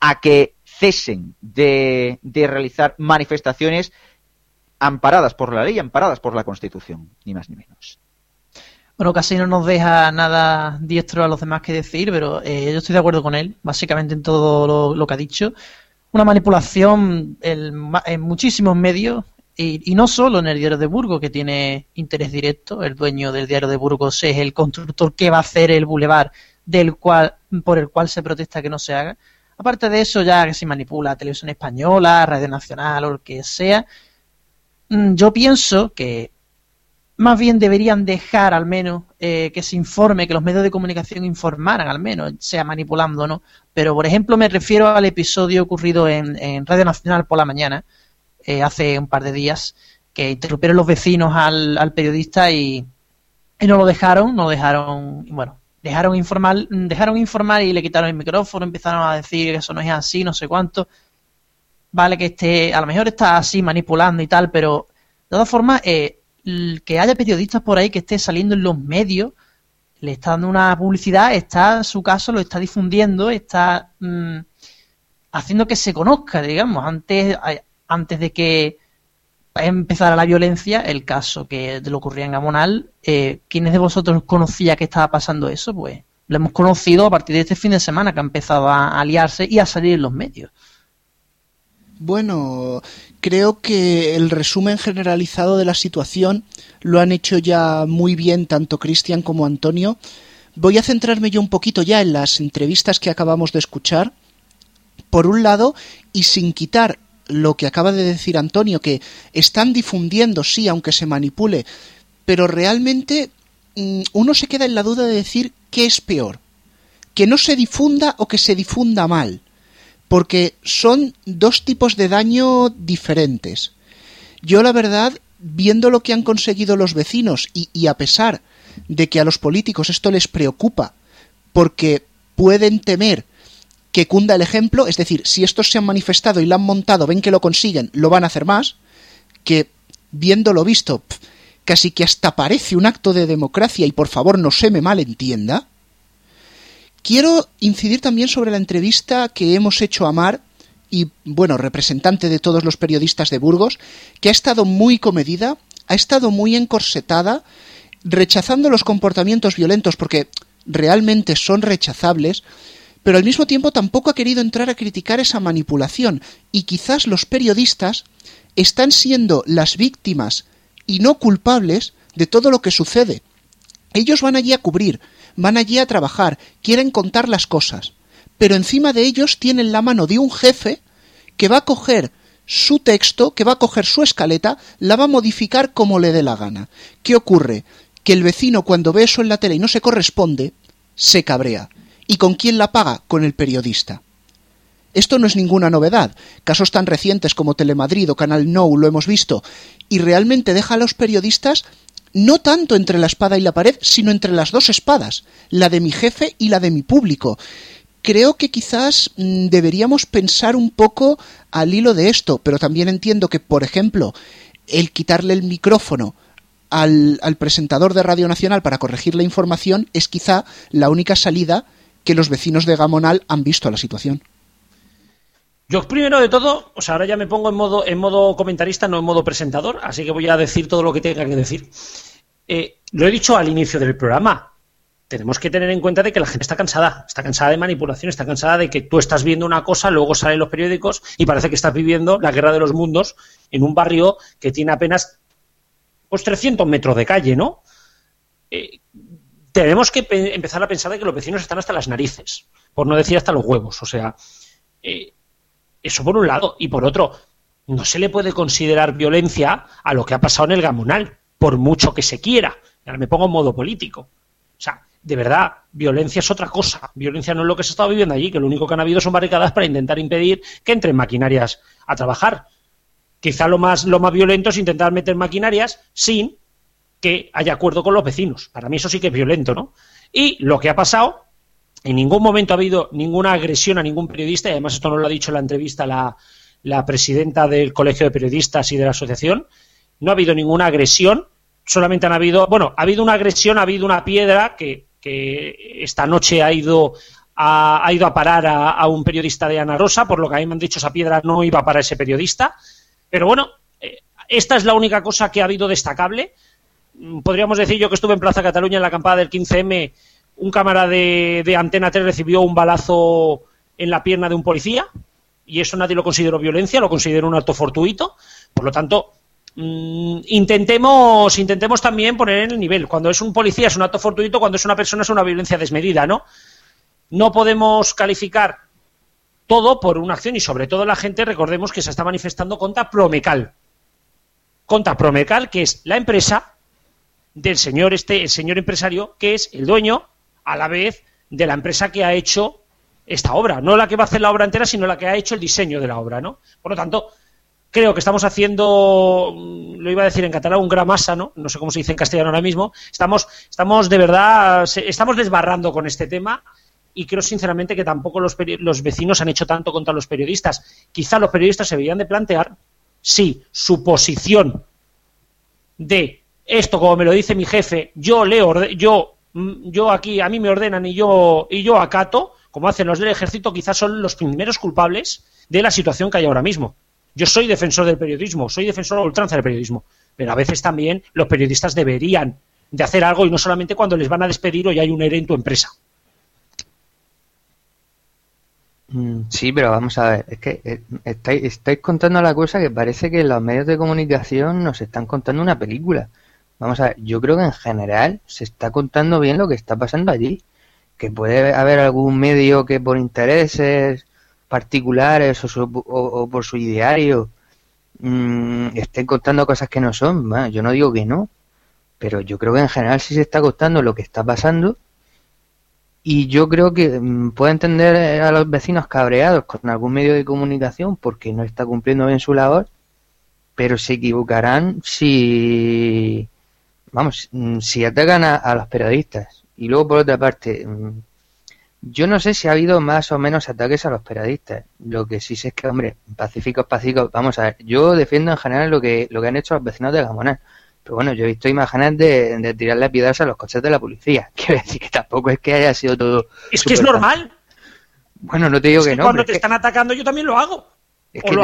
a que cesen de, de realizar manifestaciones amparadas por la ley, amparadas por la Constitución, ni más ni menos. Bueno, casi no nos deja nada diestro a los demás que decir, pero eh, yo estoy de acuerdo con él, básicamente en todo lo, que ha dicho. Una manipulación en, en muchísimos medios, y, y, no solo en el diario de Burgos, que tiene interés directo. El dueño del diario de Burgos es el constructor que va a hacer el bulevar del cual, por el cual se protesta que no se haga. Aparte de eso, ya que se manipula televisión española, radio nacional o lo que sea, mm, yo pienso que más bien deberían dejar al menos eh, que se informe, que los medios de comunicación informaran al menos, sea manipulando o no. Pero, por ejemplo, me refiero al episodio ocurrido en, en Radio Nacional por la mañana, eh, hace un par de días, que interrumpieron los vecinos al, periodista y, y, no lo dejaron, no lo dejaron, bueno, dejaron informar, dejaron informar y le quitaron el micrófono, empezaron a decir que eso no es así, no sé cuánto. Vale que esté, a lo mejor está así manipulando y tal, pero de todas formas, eh, que haya periodistas por ahí que esté saliendo en los medios, le está dando una publicidad, está su caso, lo está difundiendo, está mmm, haciendo que se conozca, digamos, antes, antes de que empezara la violencia, el caso que le ocurría en Gamonal, eh, ¿quiénes de vosotros conocía que estaba pasando eso? Pues Lo hemos conocido a partir de este fin de semana que ha empezado a aliarse y a salir en los medios. Bueno, creo que el resumen generalizado de la situación lo han hecho ya muy bien tanto Cristian como Antonio. Voy a centrarme yo un poquito ya en las entrevistas que acabamos de escuchar. Por un lado, y sin quitar lo que acaba de decir Antonio, que están difundiendo, sí, aunque se manipule, pero realmente mm, uno se queda en la duda de decir qué es peor, que no se difunda o que se difunda mal, porque son dos tipos de daño diferentes. Yo la verdad, viendo lo que han conseguido los vecinos y, y a pesar de que a los políticos esto les preocupa, porque pueden temer que cunda el ejemplo, es decir, si estos se han manifestado y lo han montado, ven que lo consiguen, lo van a hacer más, que viéndolo visto, casi que hasta parece un acto de democracia y por favor no se me malentienda. Quiero incidir también sobre la entrevista que hemos hecho a Mar y, bueno, representante de todos los periodistas de Burgos, que ha estado muy comedida, ha estado muy encorsetada, rechazando los comportamientos violentos porque realmente son rechazables, pero al mismo tiempo tampoco ha querido entrar a criticar esa manipulación y quizás los periodistas están siendo las víctimas y no culpables de todo lo que sucede. Ellos van allí a cubrir, van allí a trabajar, quieren contar las cosas, pero encima de ellos tienen la mano de un jefe que va a coger su texto, que va a coger su escaleta, la va a modificar como le dé la gana. ¿Qué ocurre? Que el vecino cuando ve eso en la tele y no se corresponde, se cabrea. ¿Y con quién la paga? Con el periodista. Esto no es ninguna novedad. Casos tan recientes como Telemadrid o Canal No lo hemos visto. Y realmente deja a los periodistas no tanto entre la espada y la pared, sino entre las dos espadas, la de mi jefe y la de mi público. Creo que quizás mm, deberíamos pensar un poco al hilo de esto, pero también entiendo que, por ejemplo, el quitarle el micrófono al, al presentador de Radio Nacional para corregir la información es quizá la única salida que los vecinos de Gamonal han visto la situación. Yo primero de todo, o sea, ahora ya me pongo en modo, en modo comentarista, no en modo presentador, así que voy a decir todo lo que tenga que decir. Eh, lo he dicho al inicio del programa. Tenemos que tener en cuenta de que la gente está cansada, está cansada de manipulación, está cansada de que tú estás viendo una cosa, luego salen los periódicos y parece que estás viviendo la guerra de los mundos en un barrio que tiene apenas pues 300 metros de calle, ¿no? Eh, tenemos que empezar a pensar de que los vecinos están hasta las narices, por no decir hasta los huevos. O sea, eh, eso por un lado. Y por otro, no se le puede considerar violencia a lo que ha pasado en el Gamonal, por mucho que se quiera. Ahora me pongo en modo político. O sea, de verdad, violencia es otra cosa. Violencia no es lo que se está viviendo allí, que lo único que han habido son barricadas para intentar impedir que entren maquinarias a trabajar. Quizá lo más, lo más violento es intentar meter maquinarias sin que haya acuerdo con los vecinos. Para mí eso sí que es violento, ¿no? Y lo que ha pasado, en ningún momento ha habido ninguna agresión a ningún periodista, y además esto no lo ha dicho en la entrevista la, la presidenta del Colegio de Periodistas y de la asociación, no ha habido ninguna agresión, solamente han habido, bueno, ha habido una agresión, ha habido una piedra que, esta noche ha ido a, ha ido a parar a, a, un periodista de Ana Rosa, por lo que a mí me han dicho esa piedra no iba para ese periodista, pero bueno, eh, esta es la única cosa que ha habido destacable. Mm, podríamos decir yo que estuve en Plaza Cataluña en la acampada del 15M, un cámara de, Antena 3 recibió un balazo en la pierna de un policía y eso nadie lo consideró violencia, lo consideró un acto fortuito. Por lo tanto, mmm, intentemos, intentemos también poner en el nivel. Cuando es un policía es un acto fortuito, cuando es una persona es una violencia desmedida, ¿no? No podemos calificar todo por una acción y sobre todo la gente, recordemos que se está manifestando contra Promecal. Contra Promecal, que es la empresa del señor este, el señor empresario, que es el dueño, a la vez, de la empresa que ha hecho esta obra. No la que va a hacer la obra entera, sino la que ha hecho el diseño de la obra, ¿no? Por lo tanto, creo que estamos haciendo, lo iba a decir en catalán, un gramasa, ¿no? No sé cómo se dice en castellano ahora mismo. Estamos, estamos de verdad, estamos desbarrando con este tema y creo sinceramente que tampoco los, los vecinos han hecho tanto contra los periodistas. Quizá los periodistas se deberían de plantear si su posición de esto como me lo dice mi jefe, yo le orde yo yo aquí a mí me ordenan y yo y yo acato, como hacen los del ejército, quizás son los primeros culpables de la situación que hay ahora mismo. Yo soy defensor del periodismo, soy defensor a ultranza del periodismo, pero a veces también los periodistas deberían de hacer algo y no solamente cuando les van a despedir o ya hay un ERE en tu empresa. Mm, sí, pero vamos a ver, es que eh, estáis, estáis contando la cosa que parece que los medios de comunicación nos están contando una película. Vamos a ver, yo creo que en general se está contando bien lo que está pasando allí. Que puede haber algún medio que por intereses particulares o, por su ideario mmm, estén contando cosas que no son. Bueno, yo no digo que no, pero yo creo que en general sí se está contando lo que está pasando y yo creo que mm, puede entender a los vecinos cabreados con algún medio de comunicación porque no está cumpliendo bien su labor, pero se equivocarán si, vamos, mm, si atacan a, los periodistas. Y luego, por otra parte, mm, yo no sé si ha habido más o menos ataques a los periodistas. Lo que sí sé es que, hombre, pacíficos, pacíficos, vamos a ver, yo defiendo en general lo que, lo que han hecho los vecinos de Gamonal pero bueno, yo he visto imágenes de, de tirarle piedras a los coches de la policía. Quiero decir que tampoco es que haya sido todo. Es que es normal. Bueno, no te digo que, no. Cuando te están atacando, yo también lo hago. Es que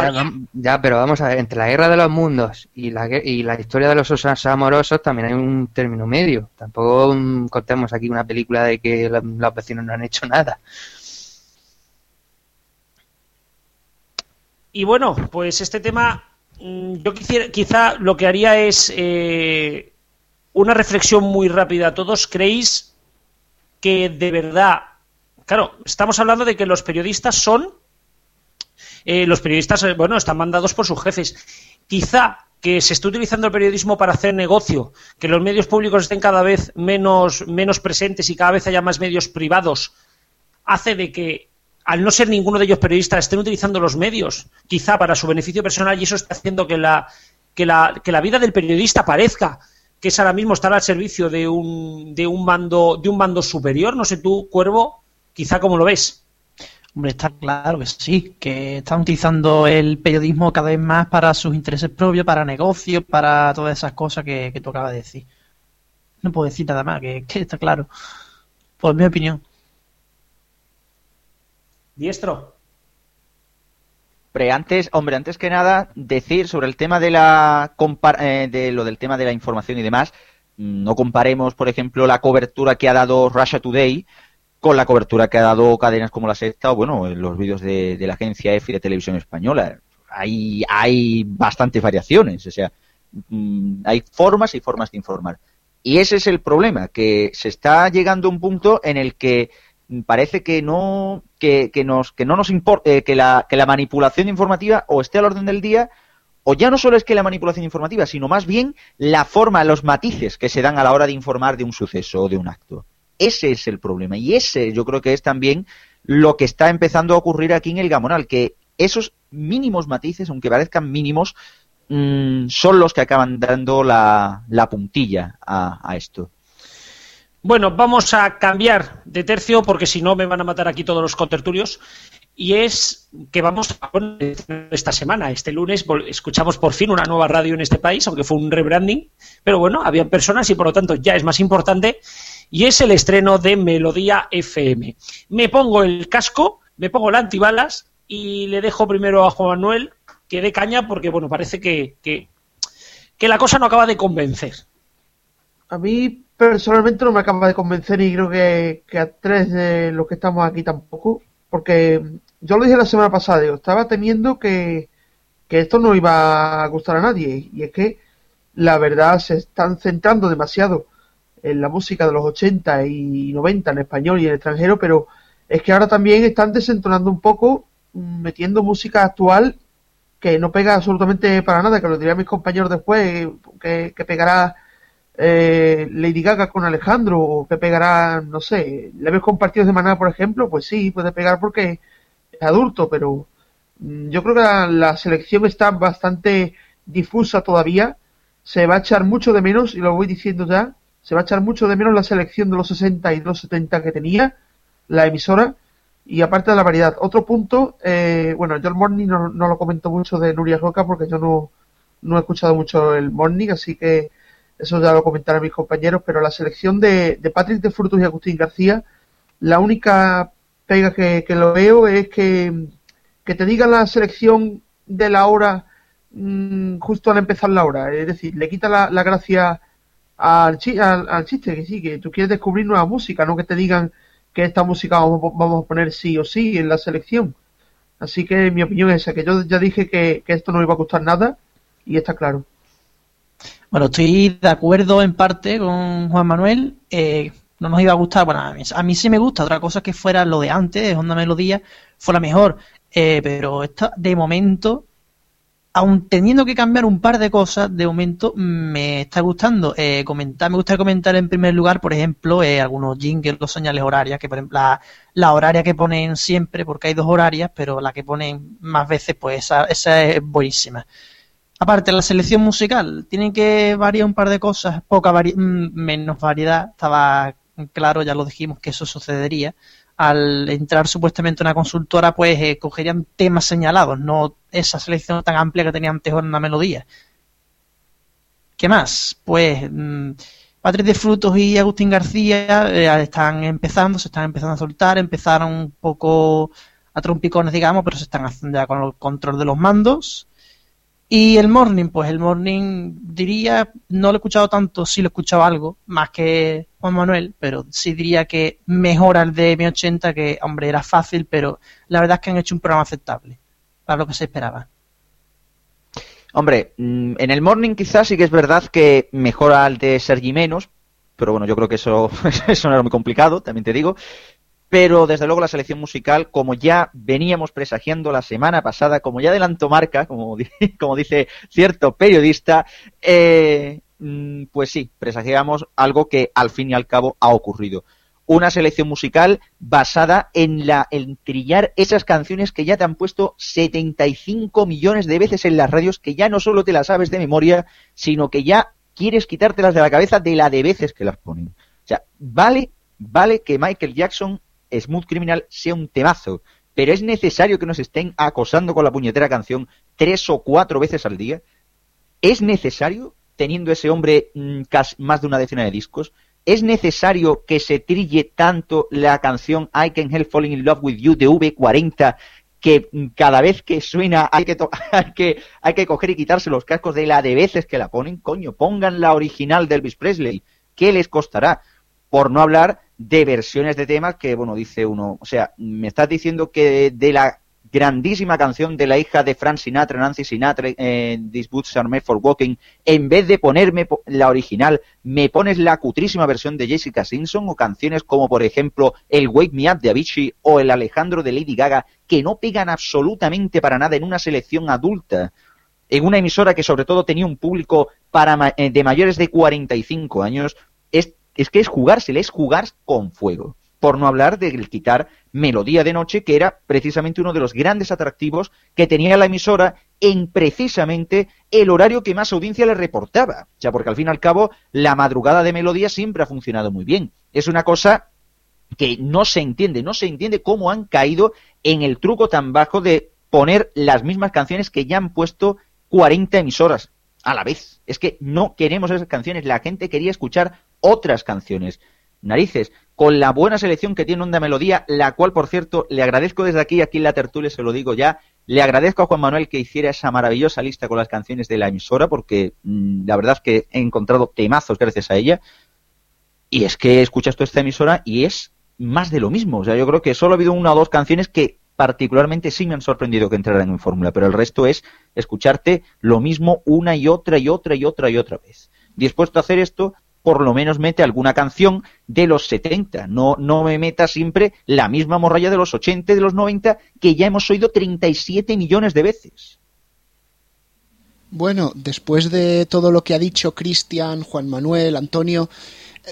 ya, pero vamos a ver, entre la guerra de los mundos y la, y la historia de los osos amorosos también hay un término medio. Tampoco contemos aquí una película de que los vecinos no han hecho nada. Y bueno, pues este tema Mm, yo quisiera, quizá lo que haría es eh, una reflexión muy rápida todos. ¿Creéis que de verdad, claro, estamos hablando de que los periodistas son, eh, los periodistas, eh, bueno, están mandados por sus jefes. Quizá que se esté utilizando el periodismo para hacer negocio, que los medios públicos estén cada vez menos, menos presentes y cada vez haya más medios privados, hace de que al no ser ninguno de ellos periodistas, estén utilizando los medios, quizá para su beneficio personal, y eso está haciendo que la, que la, que la vida del periodista parezca que es ahora mismo estar al servicio de un, de un mando, de un mando superior. No sé tú, Cuervo, quizá cómo lo ves. Hombre, está claro que sí, que están utilizando el periodismo cada vez más para sus intereses propios, para negocios, para todas esas cosas que, que tú acabas de decir. No puedo decir nada más, que, que está claro. Por mi opinión. Diestro. Pero antes, hombre, antes que nada, decir sobre el tema de la eh, de lo del tema de la información y demás, no comparemos, por ejemplo, la cobertura que ha dado Russia Today con la cobertura que ha dado cadenas como la Sexta o, bueno, los vídeos de, la agencia EFI de Televisión Española. Hay, hay bastantes variaciones, o sea, mm, hay formas y formas de informar. Y ese es el problema, que se está llegando a un punto en el que parece que no que, que nos que no nos importe eh, que la que la manipulación informativa o esté al orden del día o ya no solo es que la manipulación informativa sino más bien la forma los matices que se dan a la hora de informar de un suceso o de un acto ese es el problema y ese yo creo que es también lo que está empezando a ocurrir aquí en el Gamonal que esos mínimos matices aunque parezcan mínimos mm, son los que acaban dando la, la puntilla a, a esto bueno, vamos a cambiar de tercio porque si no me van a matar aquí todos los contertulios. Y es que vamos a esta semana, este lunes, escuchamos por fin una nueva radio en este país, aunque fue un rebranding. Pero bueno, había personas y por lo tanto ya es más importante. Y es el estreno de Melodía FM. Me pongo el casco, me pongo la antibalas y le dejo primero a Juan Manuel que dé caña porque, bueno, parece que, que, que la cosa no acaba de convencer. A mí personalmente no me acaba de convencer y creo que, a tres de los que estamos aquí tampoco, porque yo lo dije la semana pasada, yo estaba temiendo que, esto no iba a gustar a nadie y es que la verdad se están centrando demasiado en la música de los 80 y 90 en español y en extranjero, pero es que ahora también están desentonando un poco, metiendo música actual que no pega absolutamente para nada, que lo diría mis compañeros después, que, que pegará eh, Lady Gaga con Alejandro o que pegará, no sé, le ves compartidos de manera, por ejemplo, pues sí, puede pegar porque es adulto, pero mm, yo creo que la, selección está bastante difusa todavía. Se va a echar mucho de menos, y lo voy diciendo ya, se va a echar mucho de menos la selección de los 60 y de los 70 que tenía la emisora, y aparte de la variedad. Otro punto, eh, bueno, yo el morning no, no, lo comento mucho de Nuria Roca porque yo no, no he escuchado mucho el morning, así que eso ya lo comentaron mis compañeros, pero la selección de, de Patrick de Frutos y Agustín García, la única pega que, lo veo es que, que, te diga la selección de la hora mm, justo al empezar la hora, es decir, le quita la gracia al, al, chiste, que sí, que tú quieres descubrir nueva música, no que te digan que esta música vamos, a poner sí o sí en la selección. Así que mi opinión es esa, que yo ya dije que, esto no iba a gustar nada y está claro. Bueno, estoy de acuerdo en parte con Juan Manuel. Eh, no nos iba a gustar, bueno, a mí, sí me gusta, otra cosa que fuera lo de antes, Onda Melodía, fuera mejor. Eh, pero esta, de momento, aun teniendo que cambiar un par de cosas, de momento me está gustando. Eh, comentar, me gustaría comentar en primer lugar, por ejemplo, eh, algunos jingles, los señales horarias, que por ejemplo la, horaria que ponen siempre, porque hay dos horarias, pero la que ponen más veces, pues esa, esa es buenísima. Aparte, la selección musical, tiene que variar un par de cosas, poca mm, menos variedad, estaba claro, ya lo dijimos que eso sucedería al entrar supuestamente una consultora, pues eh, cogerían temas señalados, no esa selección tan amplia que tenía antes una melodía. ¿Qué más? Pues mmm, de Frutos y Agustín García eh, están empezando, se están empezando a soltar, empezaron un poco a trompicones, digamos, pero se están haciendo ya con el control de los mandos. Y el morning, pues el morning diría, no lo he escuchado tanto, sí lo he escuchado algo, más que Juan Manuel, pero sí diría que mejora el de M80, que hombre, era fácil, pero la verdad es que han hecho un programa aceptable, para lo que se esperaba. Hombre, mm, en el morning quizás sí que es verdad que mejora el de Sergi menos, pero bueno, yo creo que eso, eso no era muy complicado, también te digo. Pero desde luego la selección musical, como ya veníamos presagiando la semana pasada, como ya adelantó marca, como, como dice cierto periodista, eh, pues sí, presagiamos algo que al fin y al cabo ha ocurrido. Una selección musical basada en la trillar esas canciones que ya te han puesto 75 millones de veces en las radios, que ya no solo te las sabes de memoria, sino que ya quieres quitártelas de la cabeza de la de veces que las ponen. O sea, vale, vale que Michael Jackson Smooth Criminal sea un temazo, pero es necesario que nos estén acosando con la puñetera canción tres o cuatro veces al día. ¿Es necesario, teniendo ese hombre mm, más de una decena de discos? ¿Es necesario que se trille tanto la canción I Can Help Falling in Love with You de V40 que mm, cada vez que suena hay que, hay que, hay que coger y quitarse los cascos de la de veces que la ponen? Coño, pongan la original de Elvis Presley. ¿Qué les costará? Por no hablar de versiones de temas que, bueno, dice uno, o sea, me estás diciendo que de, la grandísima canción de la hija de Frank Sinatra, Nancy Sinatra, eh, These Boots Are Made for Walking, en vez de ponerme la original, me pones la cutrísima versión de Jessica Simpson o canciones como, por ejemplo, el Wake Me Up de Avicii o el Alejandro de Lady Gaga, que no pegan absolutamente para nada en una selección adulta, en una emisora que sobre todo tenía un público para, eh, de mayores de 45 años, es es que es jugársele, es jugar con fuego. Por no hablar del quitar Melodía de Noche, que era precisamente uno de los grandes atractivos que tenía la emisora en precisamente el horario que más audiencia le reportaba. O sea, porque al fin y al cabo, la madrugada de Melodía siempre ha funcionado muy bien. Es una cosa que no se entiende, no se entiende cómo han caído en el truco tan bajo de poner las mismas canciones que ya han puesto 40 emisoras a la vez. Es que no queremos esas canciones, la gente quería escuchar otras canciones. Narices, con la buena selección que tiene Onda Melodía, la cual, por cierto, le agradezco desde aquí, aquí en la tertulia, se lo digo ya, le agradezco a Juan Manuel que hiciera esa maravillosa lista con las canciones de la emisora, porque mm, la verdad es que he encontrado temazos gracias a ella. Y es que escuchas toda esta emisora y es más de lo mismo. O sea, yo creo que solo ha habido una o dos canciones que particularmente sí me han sorprendido que entraran en fórmula, pero el resto es escucharte lo mismo una y otra y otra y otra y otra vez. Dispuesto a hacer esto, por lo menos mete alguna canción de los 70. No, no me meta siempre la misma morralla de los 80 y de los 90 que ya hemos oído 37 millones de veces. Bueno, después de todo lo que ha dicho Cristian, Juan Manuel, Antonio,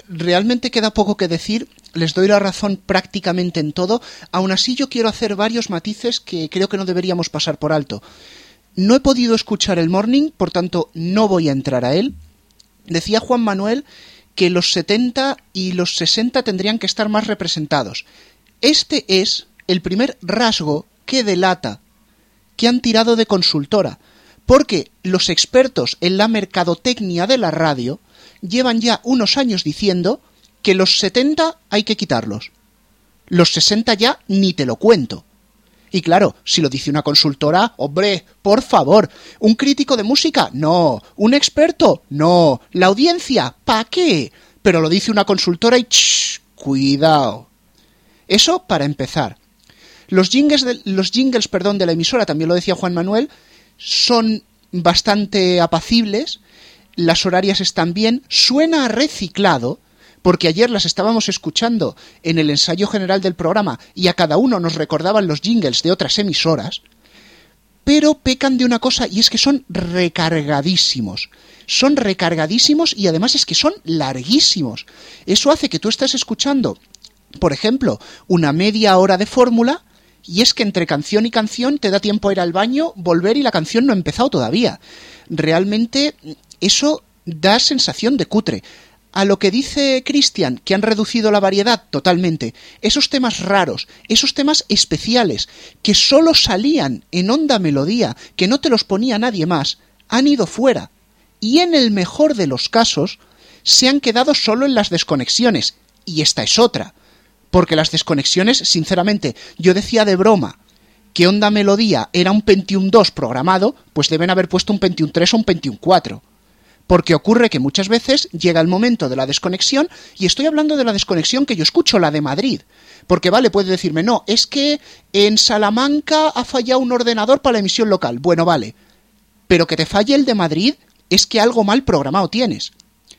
realmente queda poco que decir, les doy la razón prácticamente en todo, aún así yo quiero hacer varios matices que creo que no deberíamos pasar por alto. No he podido escuchar el morning, por tanto no voy a entrar a él, Decía Juan Manuel que los 70 y los 60 tendrían que estar más representados. Este es el primer rasgo que delata que han tirado de consultora, porque los expertos en la mercadotecnia de la radio llevan ya unos años diciendo que los 70 hay que quitarlos. Los 60 ya ni te lo cuento. Y claro, si lo dice una consultora, hombre, por favor, ¿un crítico de música? No. ¿Un experto? No. ¿La audiencia? ¿Pa qué? Pero lo dice una consultora y... cuidado. Eso para empezar. Los jingles, de, los jingles perdón, de la emisora, también lo decía Juan Manuel, son bastante apacibles, las horarias están bien, suena reciclado, porque ayer las estábamos escuchando en el ensayo general del programa y a cada uno nos recordaban los jingles de otras emisoras, pero pecan de una cosa y es que son recargadísimos. Son recargadísimos y además es que son larguísimos. Eso hace que tú estés escuchando, por ejemplo, una media hora de fórmula y es que entre canción y canción te da tiempo a ir al baño, volver y la canción no ha empezado todavía. Realmente eso da sensación de cutre. A lo que dice Cristian, que han reducido la variedad totalmente, esos temas raros, esos temas especiales, que solo salían en onda melodía, que no te los ponía nadie más, han ido fuera. Y en el mejor de los casos, se han quedado solo en las desconexiones. Y esta es otra. Porque las desconexiones, sinceramente, yo decía de broma que Onda Melodía era un Pentium 2 programado, pues deben haber puesto un Pentium 3 o un Pentium 4 porque ocurre que muchas veces llega el momento de la desconexión y estoy hablando de la desconexión que yo escucho, la de Madrid. Porque vale, puede decirme, no, es que en Salamanca ha fallado un ordenador para la emisión local. Bueno, vale. Pero que te falle el de Madrid es que algo mal programado tienes.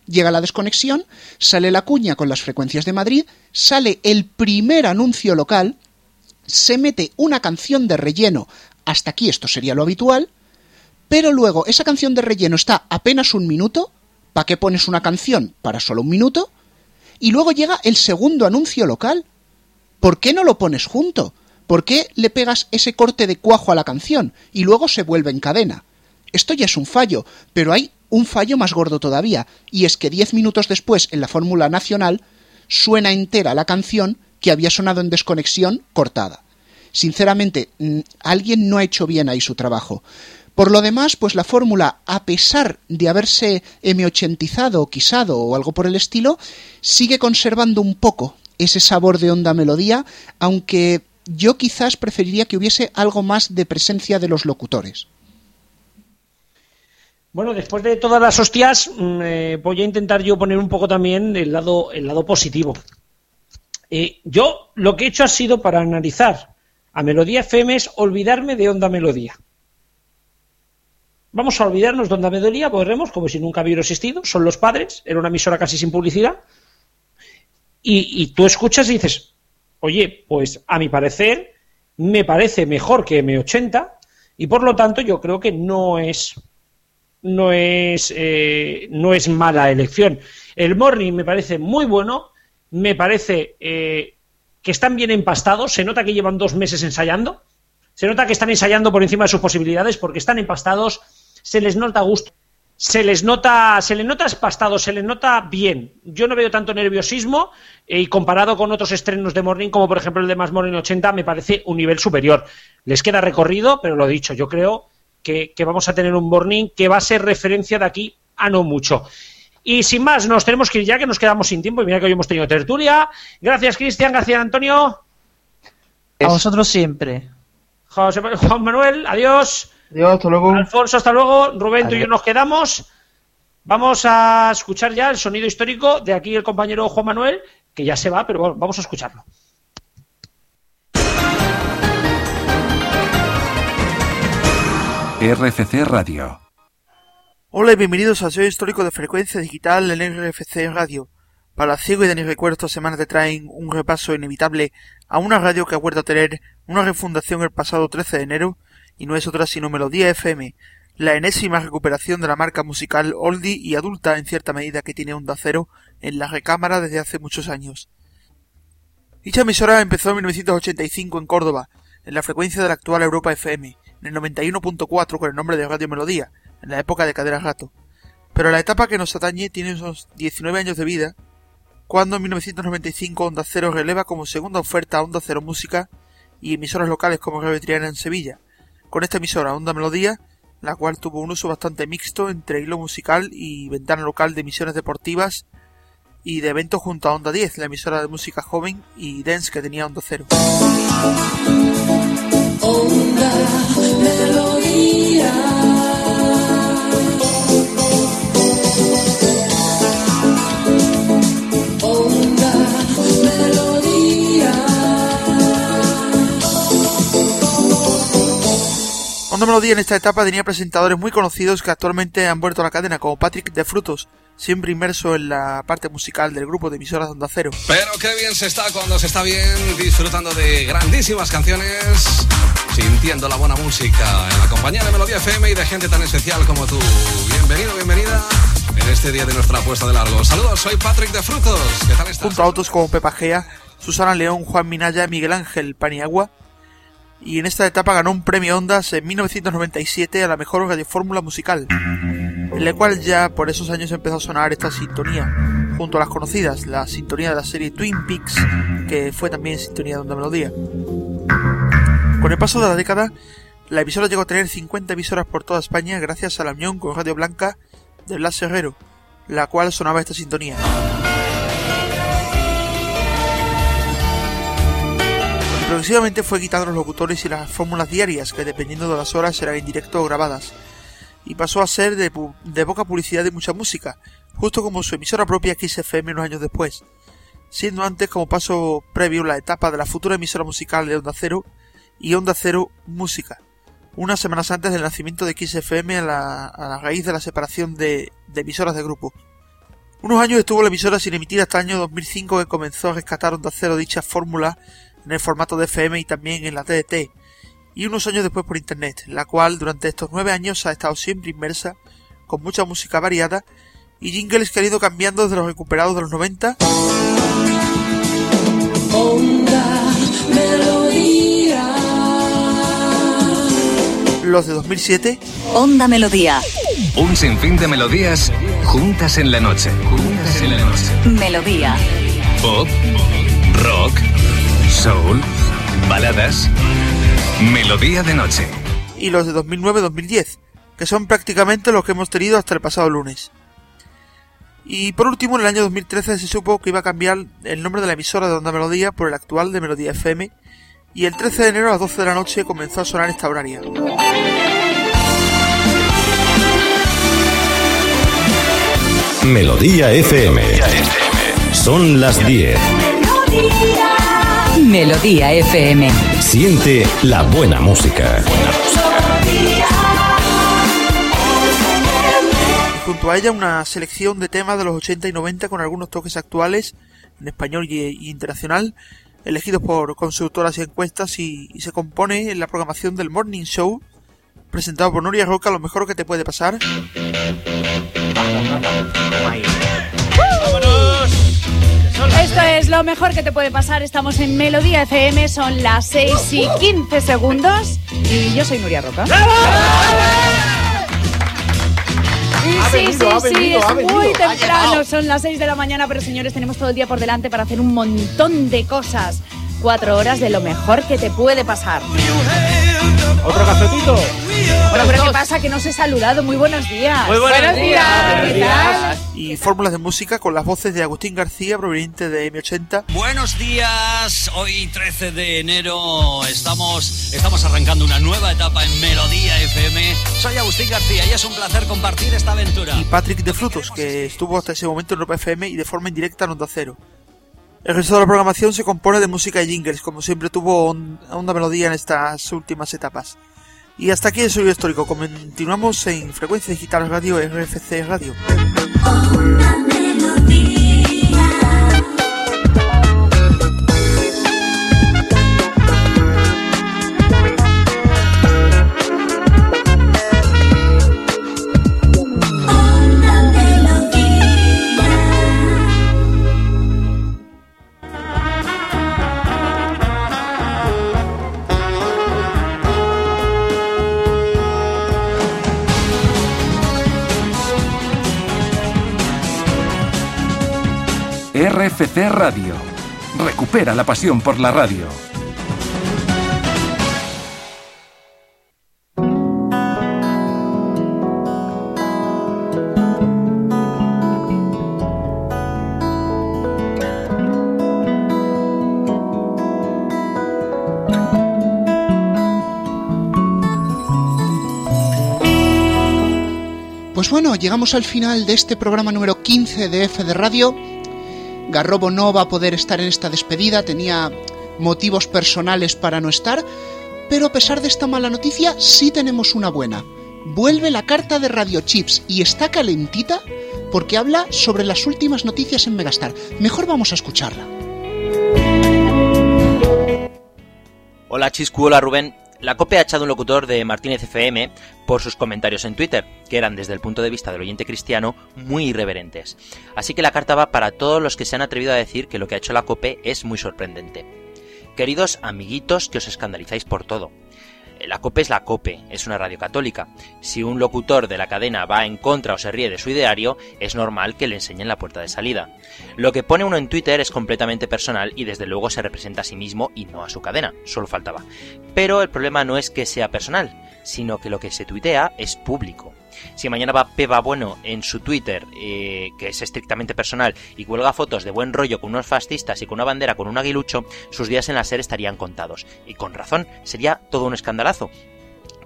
Llega la desconexión, sale la cuña con las frecuencias de Madrid, sale el primer anuncio local, se mete una canción de relleno, hasta aquí esto sería lo habitual, pero luego esa canción de relleno está apenas un minuto, ¿para qué pones una canción para solo un minuto? Y luego llega el segundo anuncio local. ¿Por qué no lo pones junto? ¿Por qué le pegas ese corte de cuajo a la canción y luego se vuelve en cadena? Esto ya es un fallo, pero hay un fallo más gordo todavía, y es que diez minutos después, en la Fórmula Nacional, suena entera la canción que había sonado en desconexión cortada. Sinceramente, alguien no ha hecho bien ahí su trabajo. Por lo demás, pues la fórmula, a pesar de haberse M80izado o quisado o algo por el estilo, sigue conservando un poco ese sabor de onda melodía, aunque yo quizás preferiría que hubiese algo más de presencia de los locutores. Bueno, después de todas las hostias, mm, eh, voy a intentar yo poner un poco también el lado, el lado positivo. Eh, yo lo que he hecho ha sido para analizar a Melodía FM es olvidarme de Onda Melodía. Vamos a olvidarnos de Onda Melodía, volvemos como si nunca hubiera existido, son los padres, era una emisora casi sin publicidad. Y, y tú escuchas y dices, oye, pues a mi parecer me parece mejor que M80 y por lo tanto yo creo que no es no es, eh, no es mala elección. El Morning me parece muy bueno, me parece eh, que están bien empastados, se nota que llevan dos meses ensayando, se nota que están ensayando por encima de sus posibilidades porque están empastados, se les nota gusto, se les nota, se les nota espastado, se les nota bien. Yo no veo tanto nerviosismo eh, y comparado con otros estrenos de Morning, como por ejemplo el de Más Morning 80, me parece un nivel superior. Les queda recorrido, pero lo dicho, yo creo que, vamos a tener un morning que va a ser referencia de aquí a no mucho. Y sin más, nos tenemos que ir ya, que nos quedamos sin tiempo. Y mira que hoy hemos tenido tertulia. Gracias, Cristian. Gracias, Antonio. A vosotros siempre. Juan Manuel, adiós. Adiós, hasta luego. Alfonso, hasta luego. Rubén, tú y yo nos quedamos. Vamos a escuchar ya el sonido histórico de aquí el compañero Juan Manuel, que ya se va, pero bueno, vamos a escucharlo. RFC Radio. Hola y bienvenidos al show histórico de frecuencia digital en RFC Radio. Para Ciego y Dani Recuerdo esta semana te traen un repaso inevitable a una radio que ha vuelto a tener una refundación el pasado 13 de enero y no es otra sino Melodía FM, la enésima recuperación de la marca musical oldie y adulta en cierta medida que tiene Onda Cero en la recámara desde hace muchos años. Dicha emisora empezó en 1985 en Córdoba, en la frecuencia de la actual Europa FM, en el 91.4 con el nombre de Radio Melodía, en la época de Cadera Gato. Pero la etapa que nos atañe tiene unos 19 años de vida, cuando en 1995 Onda Cero releva como segunda oferta a Onda Cero Música y emisoras locales como Radio Triana en Sevilla, con esta emisora Onda Melodía, la cual tuvo un uso bastante mixto entre hilo musical y ventana local de emisiones deportivas y de eventos junto a Onda 10, la emisora de música joven y dance que tenía Onda Cero. Onda Melodía. Melodía en esta etapa tenía presentadores muy conocidos que actualmente han vuelto a la cadena, como Patrick de Frutos, siempre inmerso en la parte musical del grupo de emisoras Onda Cero. Pero qué bien se está cuando se está bien, disfrutando de grandísimas canciones, sintiendo la buena música en la compañía de Melodía FM y de gente tan especial como tú. Bienvenido, bienvenida en este día de nuestra apuesta de largo. Saludos, soy Patrick de Frutos. ¿Qué tal estás? Junto a otros como Pepa Gea, Susana León, Juan Minaya, Miguel Ángel Paniagua. Y en esta etapa ganó un premio Ondas en 1997 a la mejor radiofórmula musical, en la cual ya por esos años empezó a sonar esta sintonía, junto a las conocidas, la sintonía de la serie Twin Peaks, que fue también sintonía de Onda Melodía. Con el paso de la década, la emisora llegó a tener 50 emisoras por toda España gracias a la unión con Radio Blanca de Blas Herrero, la cual sonaba esta sintonía. Progresivamente fue quitando los locutores y las fórmulas diarias, que dependiendo de las horas eran en directo o grabadas, y pasó a ser de, poca publicidad y mucha música, justo como su emisora propia XFM unos años después, siendo antes como paso previo la etapa de la futura emisora musical de Onda Cero y Onda Cero Música, unas semanas antes del nacimiento de XFM a la, a la raíz de la separación de, de emisoras de grupo. Unos años estuvo la emisora sin emitir hasta el año 2005 que comenzó a rescatar Onda Cero dicha fórmula en el formato de FM y también en la TDT, y unos años después por Internet, la cual durante estos nueve años ha estado siempre inmersa, con mucha música variada, y jingles que han ido cambiando desde los recuperados de los 90 los de 2007 Onda Melodía. Un sinfín de melodías juntas en la noche. Juntas en la noche. Melodía. Pop, rock, soul, baladas. Melodía de noche. y los de 2009-2010, que son prácticamente los que hemos tenido hasta el pasado lunes. Y por último, en el año 2013 se supo que iba a cambiar el nombre de la emisora de Onda Melodía por el actual de Melodía FM, y el 13 de enero a las 12 de la noche comenzó a sonar esta horaria. Melodía FM. Son las 10. Melodía FM. Siente la buena música. Y junto a ella una selección de temas de los 80 y 90 con algunos toques actuales en español y, y internacional elegidos por consultoras y encuestas y, y se compone en la programación del Morning Show presentado por Nuria Roca lo mejor que te puede pasar Esto es lo mejor que te puede pasar. Estamos en Melodía FM, son las 6 y 15 segundos. Y yo soy Nuria Roca. Ha sí, venido, sí, sí, venido, es muy temprano, son las 6 de la mañana, pero señores, tenemos todo el día por delante para hacer un montón de cosas. Cuatro horas de lo mejor que te puede pasar. ¿Otro cafetito? Bueno, pero ¿qué pasa? Que no os he saludado. Muy buenos días. Muy buenos días. ¿Qué Buenos tal? y fórmulas de música con las voces de Agustín García proveniente de M80 Buenos días, hoy 13 de enero estamos, estamos arrancando una nueva etapa en Melodía FM. Soy Agustín García y es un placer compartir esta aventura. y Patrick de Frutos, que estuvo hasta ese momento en Europa FM y de forma indirecta en Onda Cero. El resto de la programación se compone de música y jingles, como siempre tuvo Onda Melodía en estas últimas etapas. Y hasta aquí el sonido histórico. Continuamos en Frecuencia Digital Radio RFC Radio. RFC Radio. Recupera la pasión por la radio. Pues bueno, llegamos al final de este programa número 15 de F de Radio. Garrobo no va a poder estar en esta despedida, tenía motivos personales para no estar, Pero a pesar de esta mala noticia, sí tenemos una buena. Vuelve la carta de Radio Chips y está calentita porque habla sobre las últimas noticias en Megastar. Mejor vamos a escucharla. Hola Chiscu, hola Rubén. La COPE ha echado un locutor de Martínez FM por sus comentarios en Twitter, que eran desde el punto de vista del oyente cristiano muy irreverentes. Así que la carta va para todos los que se han atrevido a decir que lo que ha hecho la COPE es muy sorprendente. Queridos amiguitos que os escandalizáis por todo. La COPE es la COPE, es una radio católica. Si un locutor de la cadena va en contra o se ríe de su ideario, es normal que le enseñen la puerta de salida. Lo que pone uno en Twitter es completamente personal y desde luego se representa a sí mismo y no a su cadena, solo faltaba. Pero el problema no es que sea personal, sino que lo que se tuitea es público. Si mañana va Peba Bueno en su Twitter, eh, que es estrictamente personal, y cuelga fotos de buen rollo con unos fascistas y con una bandera con un aguilucho, sus días en la SER estarían contados. Y con razón, sería todo un escandalazo.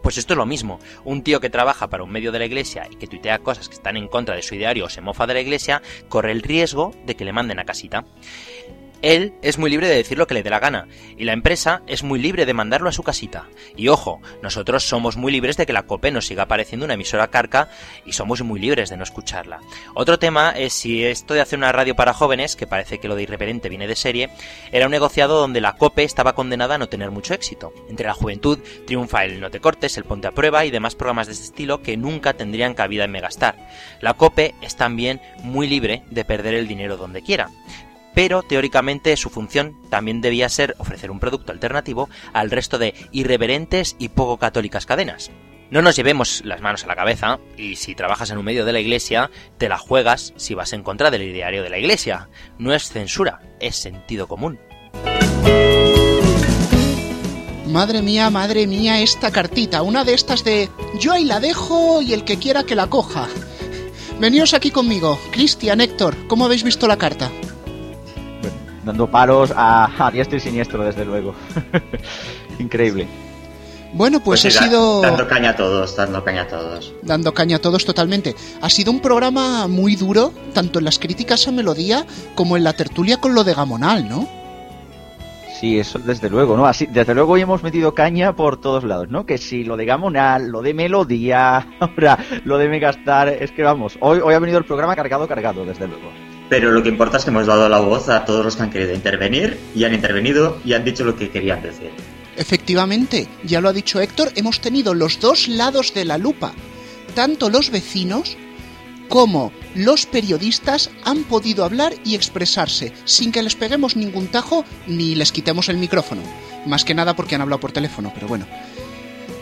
Pues esto es lo mismo. Un tío que trabaja para un medio de la iglesia y que tuitea cosas que están en contra de su ideario o se mofa de la iglesia, corre el riesgo de que le manden a casita. Él es muy libre de decir lo que le dé la gana, y la empresa es muy libre de mandarlo a su casita. Y ojo, nosotros somos muy libres de que la COPE nos siga pareciendo una emisora carca y somos muy libres de no escucharla. Otro tema es si esto de hacer una radio para jóvenes, que parece que lo de irreverente viene de serie, era un negociado donde la COPE estaba condenada a no tener mucho éxito. Entre la juventud triunfa el No te cortes, el Ponte a prueba y demás programas de este estilo que nunca tendrían cabida en Megastar. La COPE es también muy libre de perder el dinero donde quiera pero teóricamente su función también debía ser ofrecer un producto alternativo al resto de irreverentes y poco católicas cadenas. No nos llevemos las manos a la cabeza y si trabajas en un medio de la iglesia, te la juegas si vas en contra del ideario de la iglesia. No es censura, es sentido común. Madre mía, madre mía, esta cartita, una de estas de yo ahí la dejo y el que quiera que la coja. Veníos aquí conmigo, Cristian, Héctor, ¿cómo habéis visto la carta? Dando palos a, diestro y siniestro, desde luego. Increíble. Bueno, pues, pues he sido... Dando caña a todos, dando caña a todos. Dando caña a todos totalmente. Ha sido un programa muy duro, tanto en las críticas a Melodía como en la tertulia con lo de Gamonal, ¿no? Sí, eso desde luego, ¿no? Así, desde luego hoy hemos metido caña por todos lados, ¿no? Que si lo de Gamonal, lo de Melodía, ahora lo de Megastar, es que vamos, hoy, hoy ha venido el programa cargado, cargado, desde luego. Pero lo que importa es que hemos dado la voz a todos los que han querido intervenir y han intervenido y han dicho lo que querían decir. Efectivamente, ya lo ha dicho Héctor, hemos tenido los dos lados de la lupa. Tanto los vecinos como los periodistas han podido hablar y expresarse sin que les peguemos ningún tajo ni les quitemos el micrófono. Más que nada porque han hablado por teléfono, pero bueno.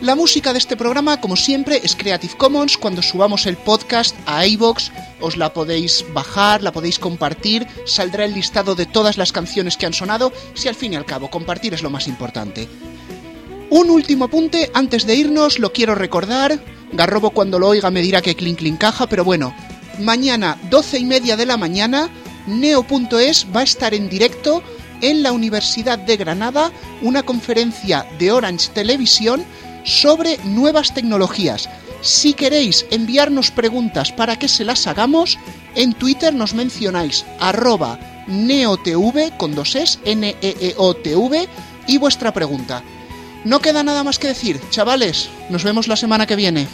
La música de este programa, como siempre, es Creative Commons. Cuando subamos el podcast a iVoox, os la podéis bajar, la podéis compartir, saldrá el listado de todas las canciones que han sonado, si al fin y al cabo compartir es lo más importante. Un último apunte, antes de irnos, lo quiero recordar. Garrobo cuando lo oiga me dirá que clink clink caja, pero bueno, mañana 12 y media de la mañana, neo.es va a estar en directo en la Universidad de Granada, una conferencia de Orange Televisión sobre nuevas tecnologías. Si queréis enviarnos preguntas para que se las hagamos, en Twitter nos mencionáis arroba neotv con dos es, n e, e o t v y vuestra pregunta. No queda nada más que decir, chavales, nos vemos la semana que viene.